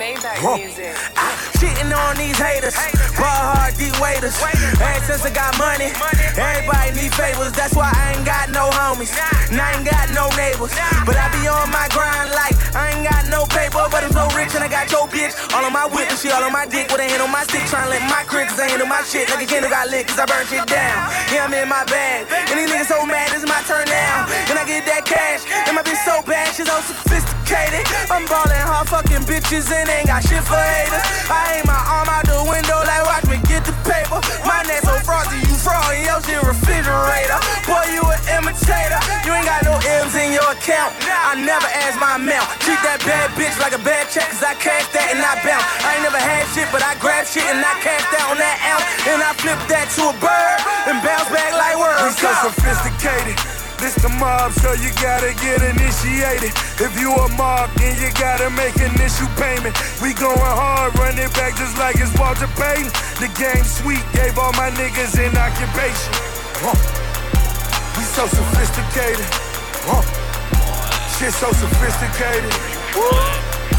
that Huh. music? Ah, Shitting on these haters, ball hard, deep waiters. Ever since I got money, everybody need favors. That's why I ain't got no homies, and I ain't got no neighbors. But I be on my grind like I ain't got no paper, but I'm so rich and I got your bitch. All on my whip and she all on my dick with a hand on my stick, trying to let my crib, cause I handle my shit like a candle got lit, cause I burn shit down. Yeah, I'm in my bag, and these niggas so mad, this is my turn now. And I get that cash, and my bitch so bad, she's so sophisticated. I'm ballin' hard fucking bitches and ain't got shit for haters. I aim my arm out the window like watch me get the paper. My neck so frosty, you fraud in your shit refrigerator. Boy, you an imitator. You ain't got no M's in your account. I never ask my amount. Treat that bad bitch like a bad check, cause I cash that and I bounce. I ain't never had shit, but I grab shit and I cash that on that ounce. And I flip that to a bird and bounce back like We so sophisticated. This the mob, so you gotta get initiated. If you a mob, then you gotta make initial payment. We going hard, run it back just like it's Walter Payton. The game sweet, gave all my niggas an occupation. Huh. We so sophisticated. Huh. Shit so sophisticated.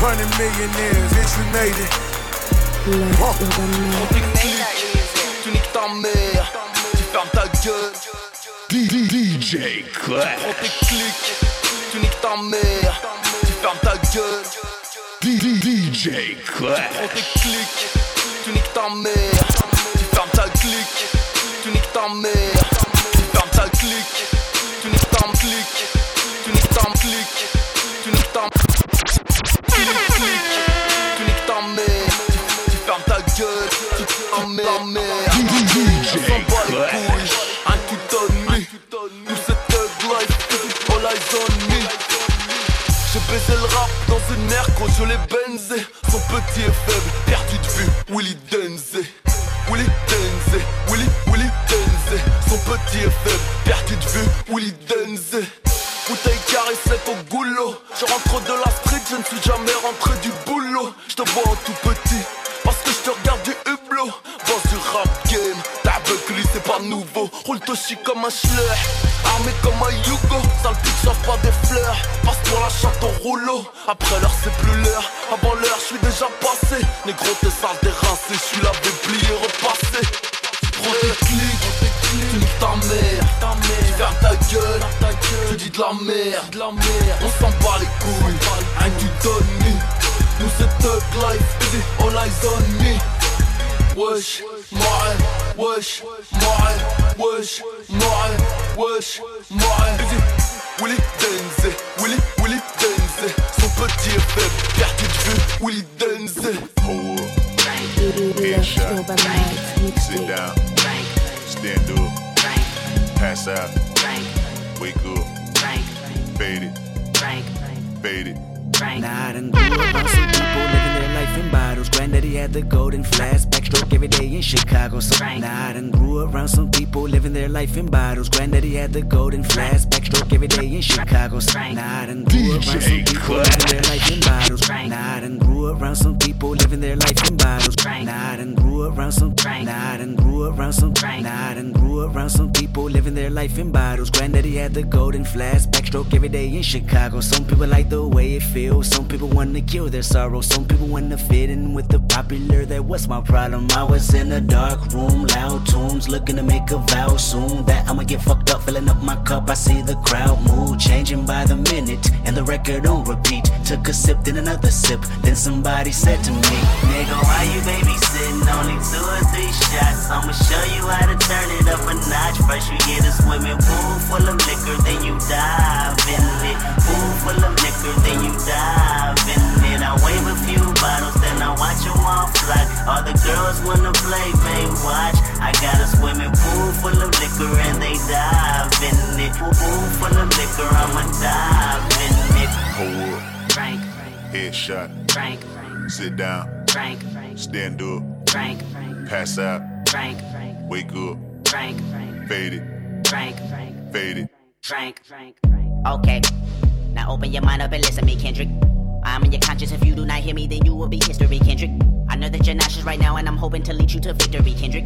Hundred millionaires, bitch, we made it. Huh. DJ Clash. Prends tes clics, tu niques ta mère, tu fermes ta gueule. DJ Prends Clash. tes clics, tu niques ta mère, tu fermes ta clique, tu niques ta mère, life in bottles. Granddaddy had the golden flask, backstroke every day in Chicago. Some people like the way it feels. Some people wanna kill their sorrow. Some people wanna fit in with the popular. That was my problem. I was in a dark room, loud tunes, looking to make a vow soon that I'ma get fucked up, filling up my cup. I see the crowd mood changing by the minute, and the record on repeat. Took a sip, then another sip. Then somebody said to me, Nigga, why you babysitting? Only two or three shots. I'ma show you how to turn it up a notch. First you get a swimming pool full of liquor, then you dive in it. Pool full of liquor, then you dive in it. I wave a few bottles, then I watch them all fly. All the girls wanna play, they watch. I got a swimming pool full of liquor, and they dive in it. Pool full of liquor, I'ma dive in it. Hold up. Frank, Headshot. Frank, Sit down. Frank, Stand up. Frank, Pass out. Frank, Wake up. Frank, Fade it. Frank, Fade it. Frank, Frank. Okay, now open your mind up and listen to me, Kendrick. I'm in your conscience. If you do not hear me, then you will be history, Kendrick. I know that you're nauseous right now, and I'm hoping to lead you to victory, Kendrick.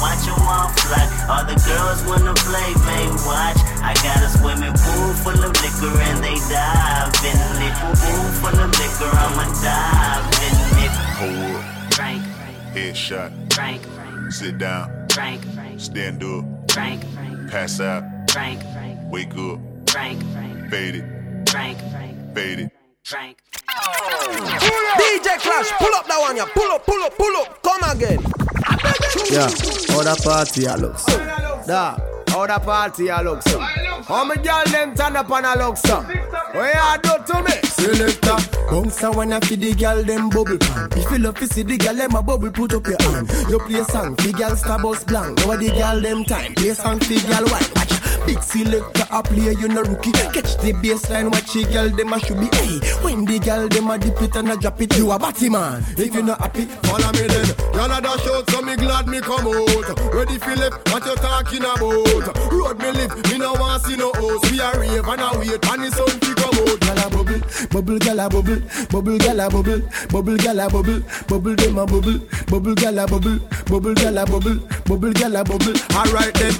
watch them all fly. All the girls wanna play, may watch. I got a swimming pool full of liquor and they dive in it. Pool full of liquor, I'ma dive in it. Hold up. Frank, Headshot. Frank, Sit down. Frank, Stand up. Frank, Pass out. Frank, Wake up. Frank, Fade it. Frank, Fade it. Frank. DJ Clash, pull up that one, yeah. Pull up, pull up, pull up. Come again. Yeah, how the party a looks. Da, how the party a looks. How me girl them turn up and a looks. What you do to me? Selector, bounce a wanna feed the girl them bubble pan. If you love to see the girl them a bubble, put up your hand. You play song, the girl star bus blank. Now the girl them time, play song, the girl white. Watch Big selector a play, you no rookie. Catch the baseline, watch the girl them a should be. Hey, when the girl them a dip it and a drop it, you a batty man. If you not happy, Follow me then. Y'all a dash out, so me glad me come out. Ready left, what you talking about? Road me live, me no want see no house. We a rave and a wait, and the sun to come out. Gyal a bubble, bubble gyal a bubble, bubble gyal a bubble, bubble gyal a bubble, bubble them a bubble, bubble gyal a bubble, bubble gyal a bubble, bubble gyal a bubble. Alright then,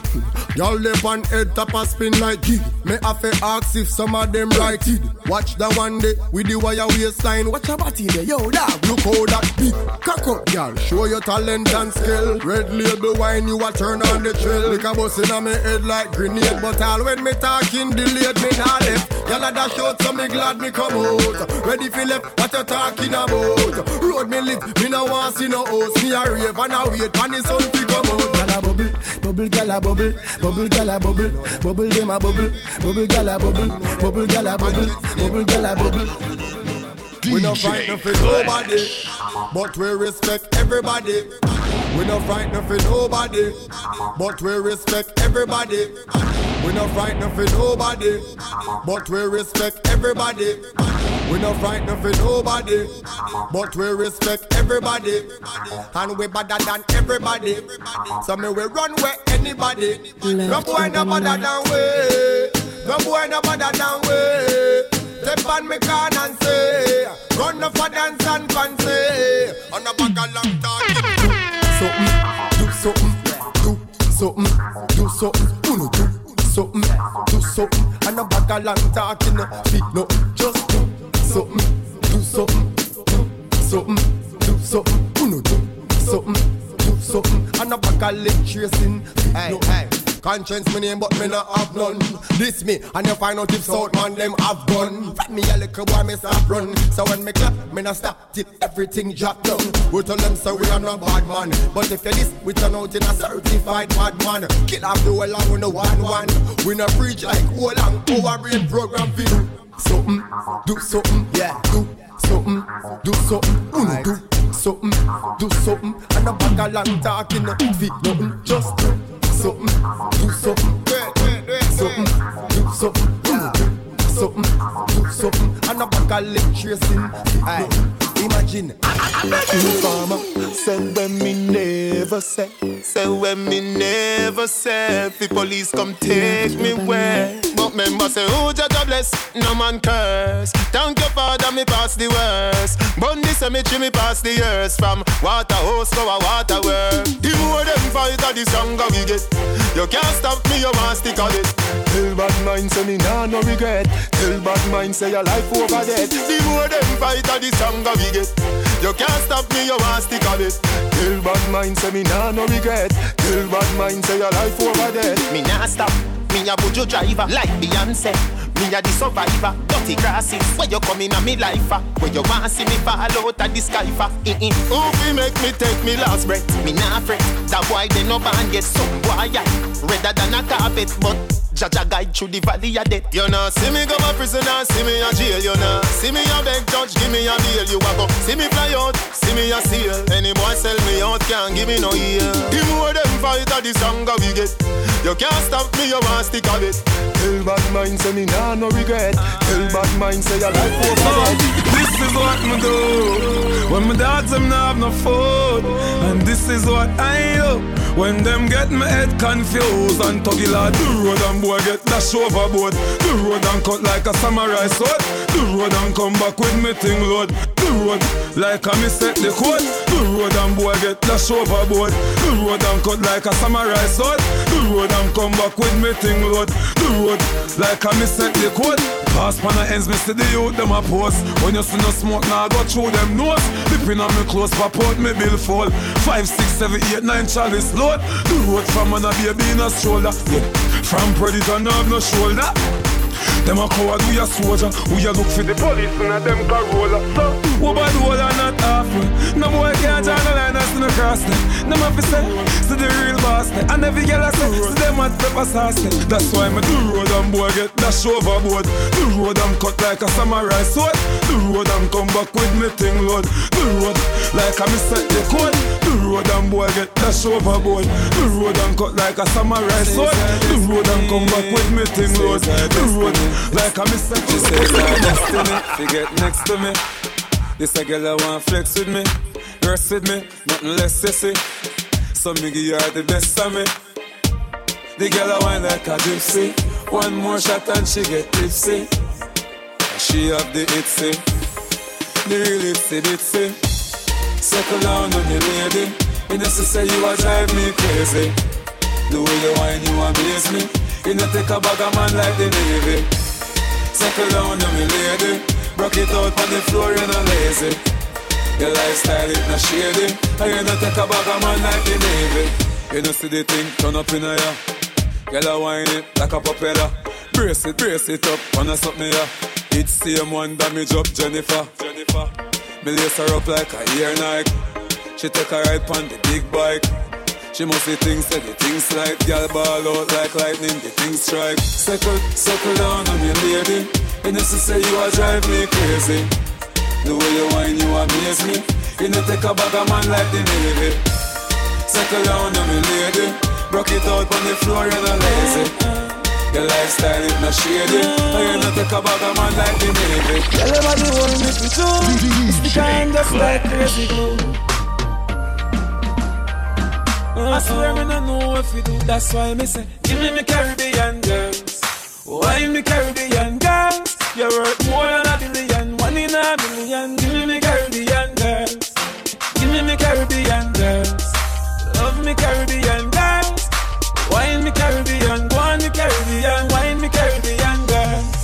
y'all live on head top a spin like gig. Me have to ask if some of them right it. Watch the one day with the wire waistline. Watch your body there, yo dog. Look how that big cock up, y'all. Show your talent and skill. Red label wine, you a turn on the trail. Like a bus in a me head like grenade, but all when me talking delayed, me not left. Y'all a dash out, so me glad me come out. Ready for left, what you talking about? Road me live, me no want see no house. Me a rave and a wait, and the sun come out. Gyal a bubble, bubble a bubble, bubble gyal a bubble, bubble them a bubble, bubble gyal a bubble, bubble gyal a bubble, bubble gyal a bubble. We no fight no for nobody, but we respect everybody. We no fight no for nobody, but we respect everybody. We no fight no for nobody, but we respect everybody. We no fight no for nobody, but we respect everybody. And we better than everybody. So me we run where anybody. No boy no better than we. No boy no better than we. Step on me can and say Run up for dance and fancy On a bag of long talking something, do something, do something, do something, uno do something, do something, and a bag of long talking, feet no, just do something, do something, do something, do something, uno do something, do something, and a bag of leg tracing, feet no. Hey, conscience me name but me not have none. This me and you find out if South man them have gun. From me a little boy me stop run. So when me clap me not stop till everything drop down. We tell them so we are not bad man. But if you this we turn out in a certified bad man. Kill off the whole and we no one one. We no preach like whole and our brain program for do something, do something, yeah, do something, do something, uno do something, do something, and a bag of long talking, no feet nothing, just do something, do something, something, do something, do something, do something, and a leg tracing, nothing. Imagine, Informer, say when me never say, say when me never say, the police come take me where. But member say, oh, who judge bless, no man curse. Thank your father, me pass the worst. Bun the cemetery, me pass the years. From water hose to a water work. The more them fight, the stronger we get. You can't stop me, you want stick on it. Tell bad mind, say me nah no regret. Tell bad mind, say your life over dead. The more them fight, the stronger we get. You can't stop me, you want stick on it. Tell bad mind, say me nah no regret. Tell bad mind, say your life over dead. Me nah stop, me a buju driver like Beyonce. Me a the survivor. Dirty grasses. Where you coming a me life for? Where you want see me fall out of the sky for? Eh eh. Who fi make me take me last breath? Me nah fret. That boy they no band yet. Some boy yeah. Redder than a carpet, but Jah Jah guide through the valley of death. You know, see me go a prison and see me a jail. You know, see me a beg judge, give me a bail. You a go see me fly out, see me a seal. Any boy sell me out can't give me no ear. The more them fight, the stronger we get. You can't stop me, you want stick a it. Tell bad mind say me nah no regret. Tell bad mind say your life over. This is what me do when my dogs them not have no food, and this is what I do. When them get my head confused and tuggy lad the road and boy get dash overboard. The road and cut like a samurai sword. The road and come back with me thing load. The road like a me set the code. The road and boy get dash overboard. The road and cut like a samurai sword. The road and come back with me thing load. The road like a me set the code. Pass pan ends, me see the youth them a post. When you see no smoke, now nah, go through them nose. Dipping on me close, pop out me bill fall. Five, six, seven, eight, nine chalice load. The road from man a baby in a stroller. Yeah. From predator, no have no shoulder. Them a coward, we a soldier. We a look for the police and a them Corolla. So, who bad whole and not halfway. No boy can't join the line and no cross them. Them have to say, see the real boss. And every girl I say, see them at pepper sauce. That's why me do road and boy get dash overboard. The road and cut like a samurai sword. The road and come back with me thing load. The road like a me set the code. The road and boy get dash overboard. The road and cut like a samurai sword. The road and come back with me thing load. The road like a miss She says her destiny, she get next to me. This a girl I want flex with me, rest with me, nothing less sissy. So me give her the best of me. The girl I want like a gypsy. One more shot and she get tipsy. She have the itsy, the real itsy bitsy. Settle down on me lady. You know say you a drive me crazy. The way you whine you amaze me. You know take a bag of man like the Navy. Settle down on me lady. Rock it out on the floor, you no lazy. Your lifestyle it not shady. And you not take a bag of man like the Navy You know see the thing turn up in a ya. Girl a wine it like a propeller Brace it, brace it up, wanna suck me ya. It's same one damage up Jennifer. Jennifer. Me lace her up like a ear Nike. She take a ride on the big bike she must see things that the things like Girl ball out like lightning, the things strike. Settle, settle down on me lady You know to say you a drive me crazy. The way you whine you amaze me. You know take a bag of man like the Navy. Settle down on me lady. Rock it out on the floor, you're not lazy. Your lifestyle is not shady. And you not take a bag of man like the Navy. Tell everybody what me to do It's the kind just like crazy glue I swear me no know if you do. That's why me say, give me me Caribbean girls. Why me Caribbean girls? You're worth more than a billion, one in a million. Give me me Caribbean girls. Give me me Caribbean girls. Love me Caribbean girls. Wine me Caribbean, go on me Caribbean, wine me Caribbean girls.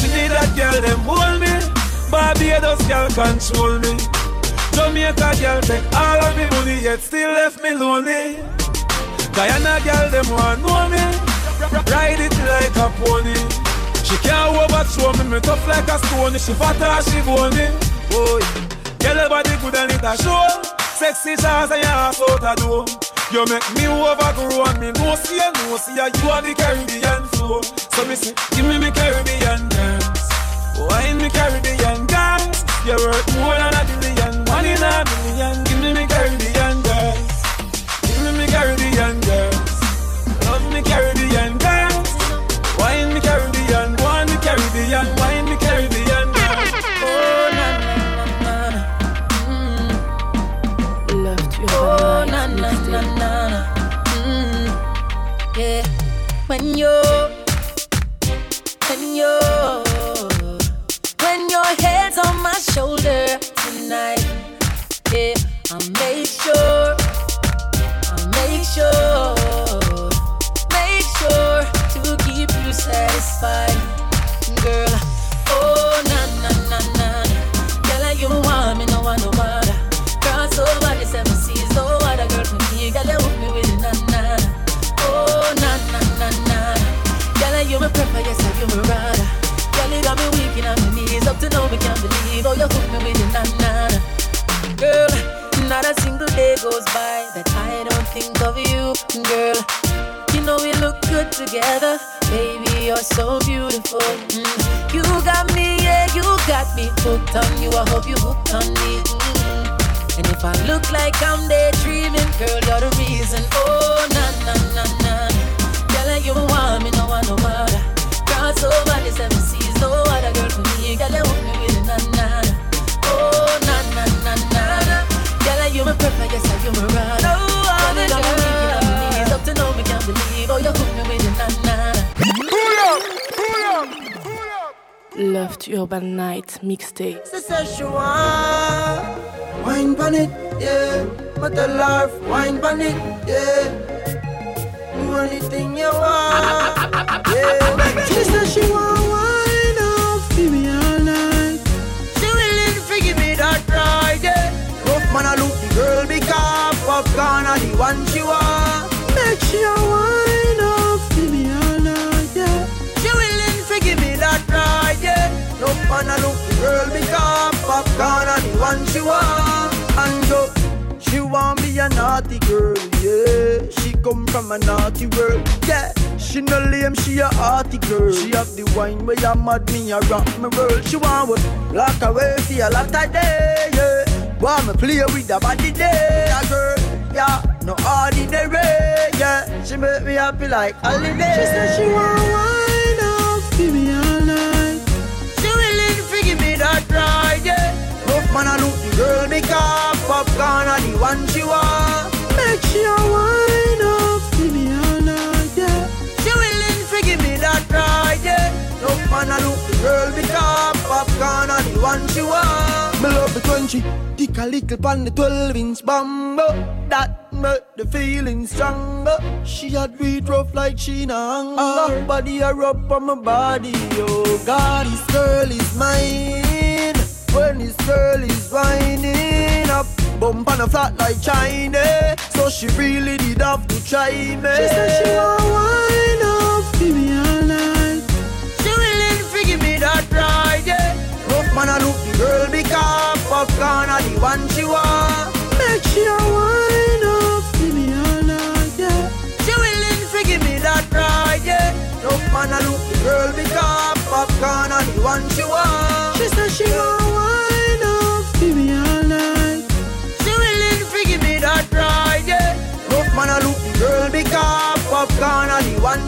She need that girl, them hold me. Barbados girl control me. Jamaica girl take all of me money yet still left me lonely. Guyana girl them want know me, ride it like a pony. She can't overthrow me, me tough like a stone. She fat or she bony. Boy, girl your body good and it a show. Sexy shots and your ass out a door. You make me overgrow and me no see you, no see you. You are the Caribbean flow. So me say, give me me Caribbean girls. Wine me Caribbean girls. You're worth more than a billion, a million. Give me me Caribbean wine She no lame, she a hearty girl. She have the wine where you mad me a rock my world. She want what lock away for a lot of day, yeah. Want me play with the body day, a girl, yeah. No ordinary, yeah. She make me happy like holiday. She said she want wine up for me all night. She willing to give me that ride, yeah. Rough man a look the girl because Popcaan are the one she want. Make sure wine yeah. Rough man a look the girl because Popcaan are the one she want. Me love the country, dick a little pan the 12 inch bambo. That make the feeling stronger. She had beat rough like she na hunger. Her body a rub on my body, oh God, this girl is mine. When this girl is winding up, bump on a flat like China. So she really did have to try me. She said she want wine up, give because Popcaan are the one she want. Make sure wine up, give me all night, yeah. She willing to give me that ride, yeah. Rough man a look the girl because Popcaan are the one she want. She said she want wine up, give me all night. She willing to give me that ride, yeah. Rough man a look the girl because Popcaan are the one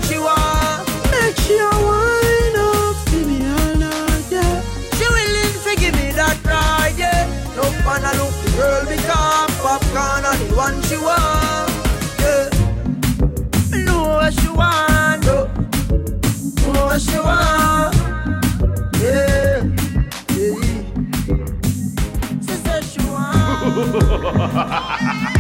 Rough man a look girl because Popcaan are the one she want, yeah. Know what she want, know what she want, yeah. yeah. She said she Love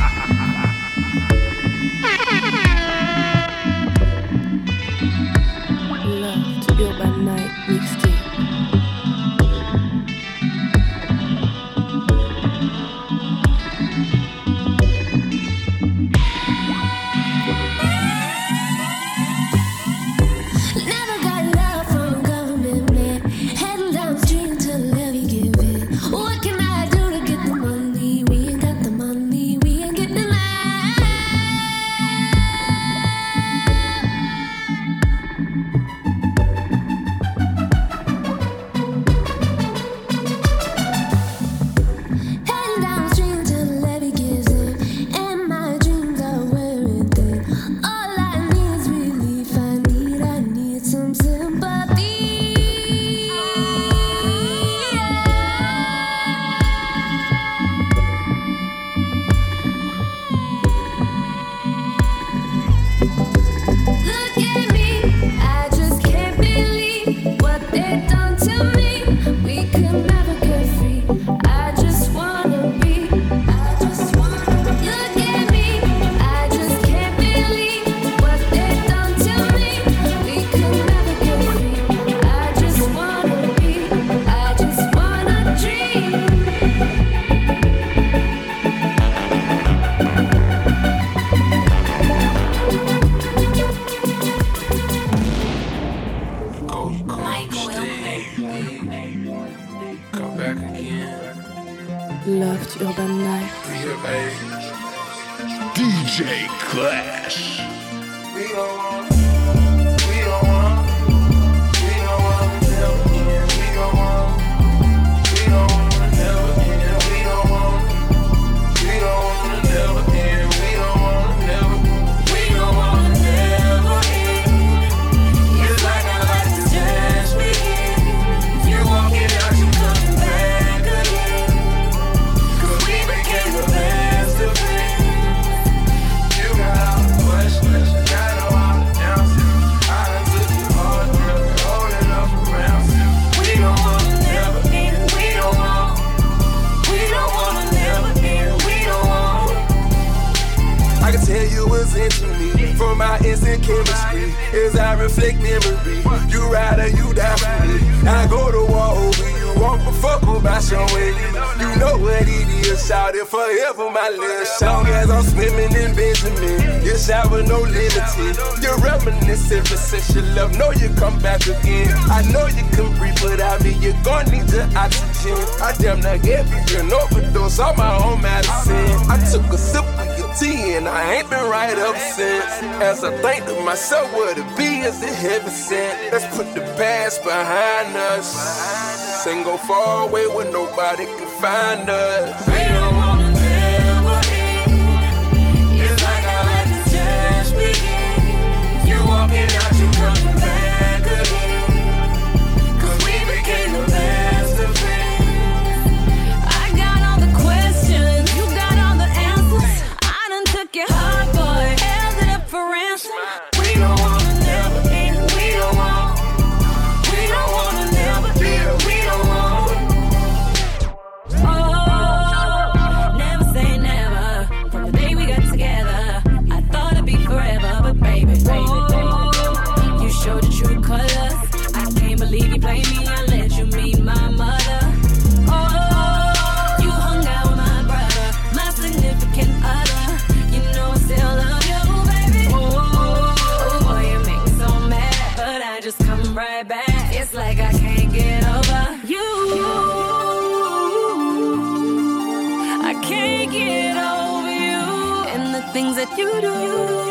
Ever since, As I think to myself, what it be is it heaven sent. Let's put the past behind us. Single far away where nobody can find us. you do.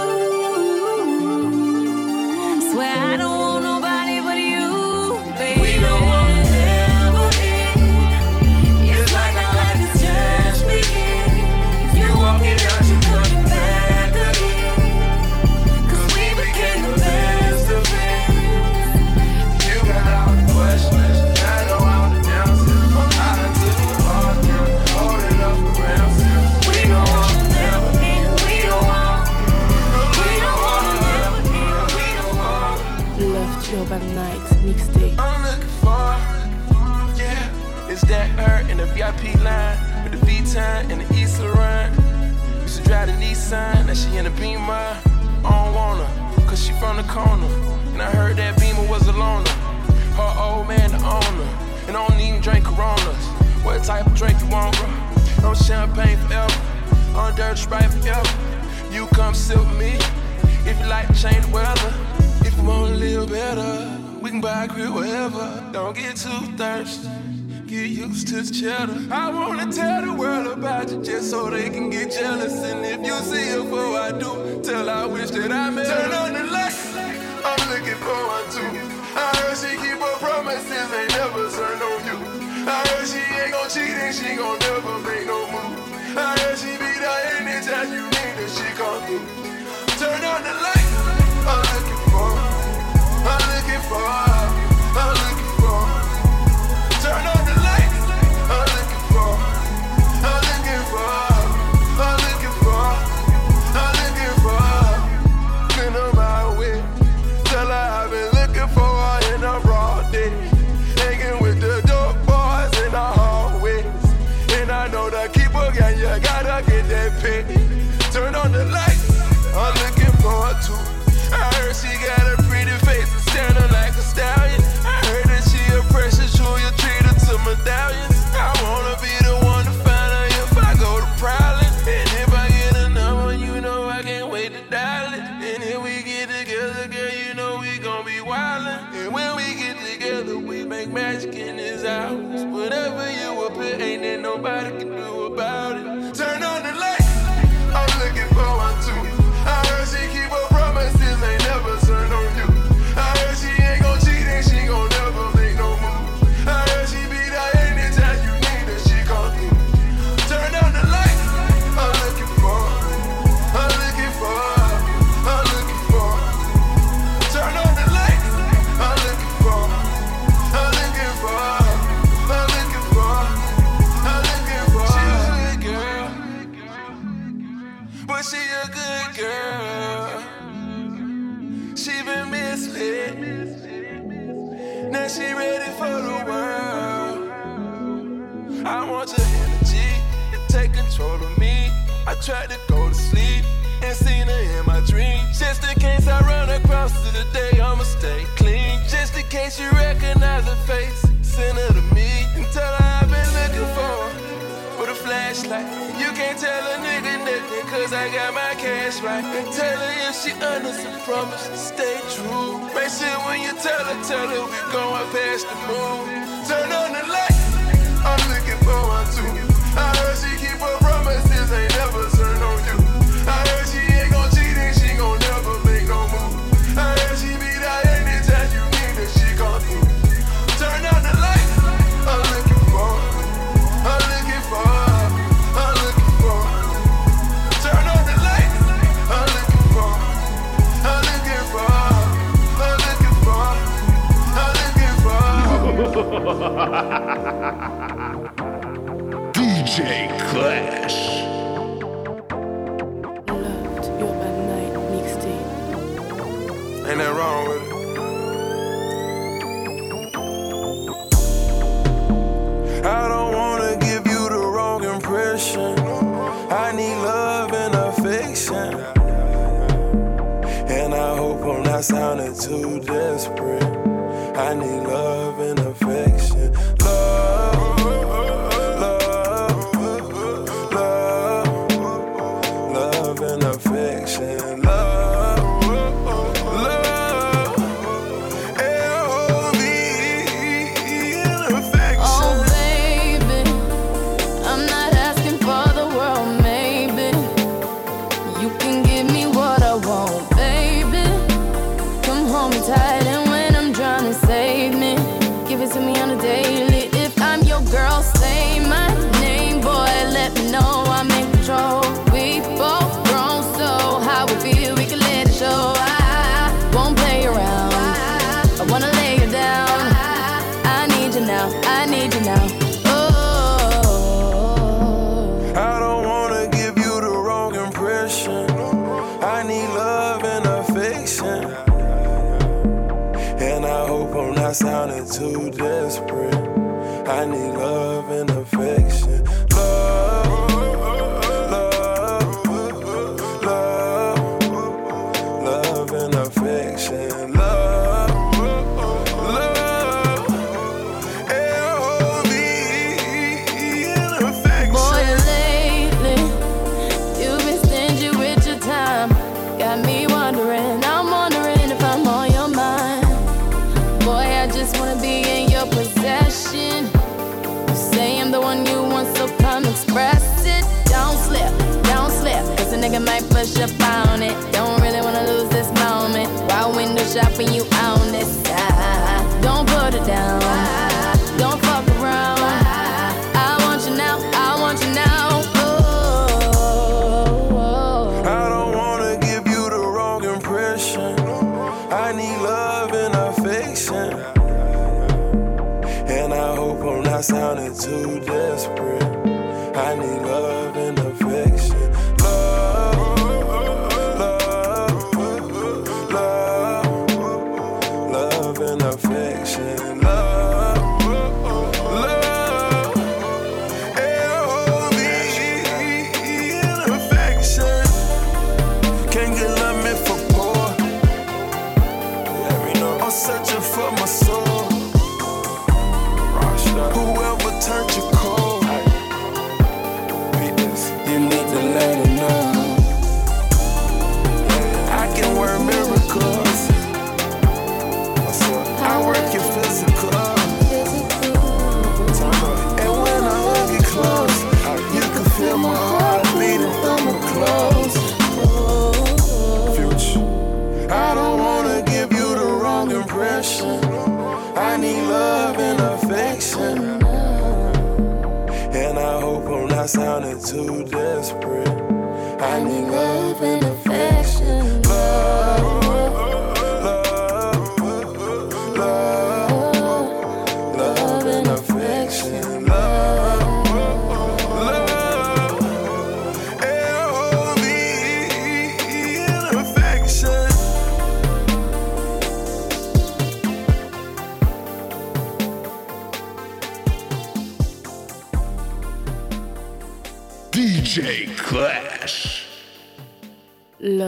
the VIP line with the V-Time and the East Laurent. Used to drive the Nissan, now she in a Beamer. I don't want her, cause she from the corner. And I heard that Beamer was a loner. Her old man the owner. And I don't even drink Coronas. What type of drink you want, bro? No champagne forever. On dirt Sprite forever. You come sit with me. If you like to change the weather. If you want to live better. We can buy a crib wherever. Don't get too thirsty get used to cheddar. I wanna tell the world about you just so they can get jealous. And if you see her before I do, tell I wish that I met Turn on the lights, I'm looking forward to. I heard she keep her promises, ain't never turned on you. I heard she ain't gon' cheat and she gon' never make no move. I heard she be there anytime you need that she come through. Turn on the lights, I'm looking forward. I'm looking for. I got my cash right. And tell her if she honest and promise to stay true. Make sure when you tell her, tell her we going past the moon. Turn on the lights. I'm looking forward to DJ Clash. Ain't that wrong with it? I don't wanna give you the wrong impression. I need love and affection. and I hope I'm not sounding too desperate. I need love and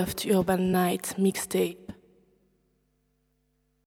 Clash. Urban Night Mixtape.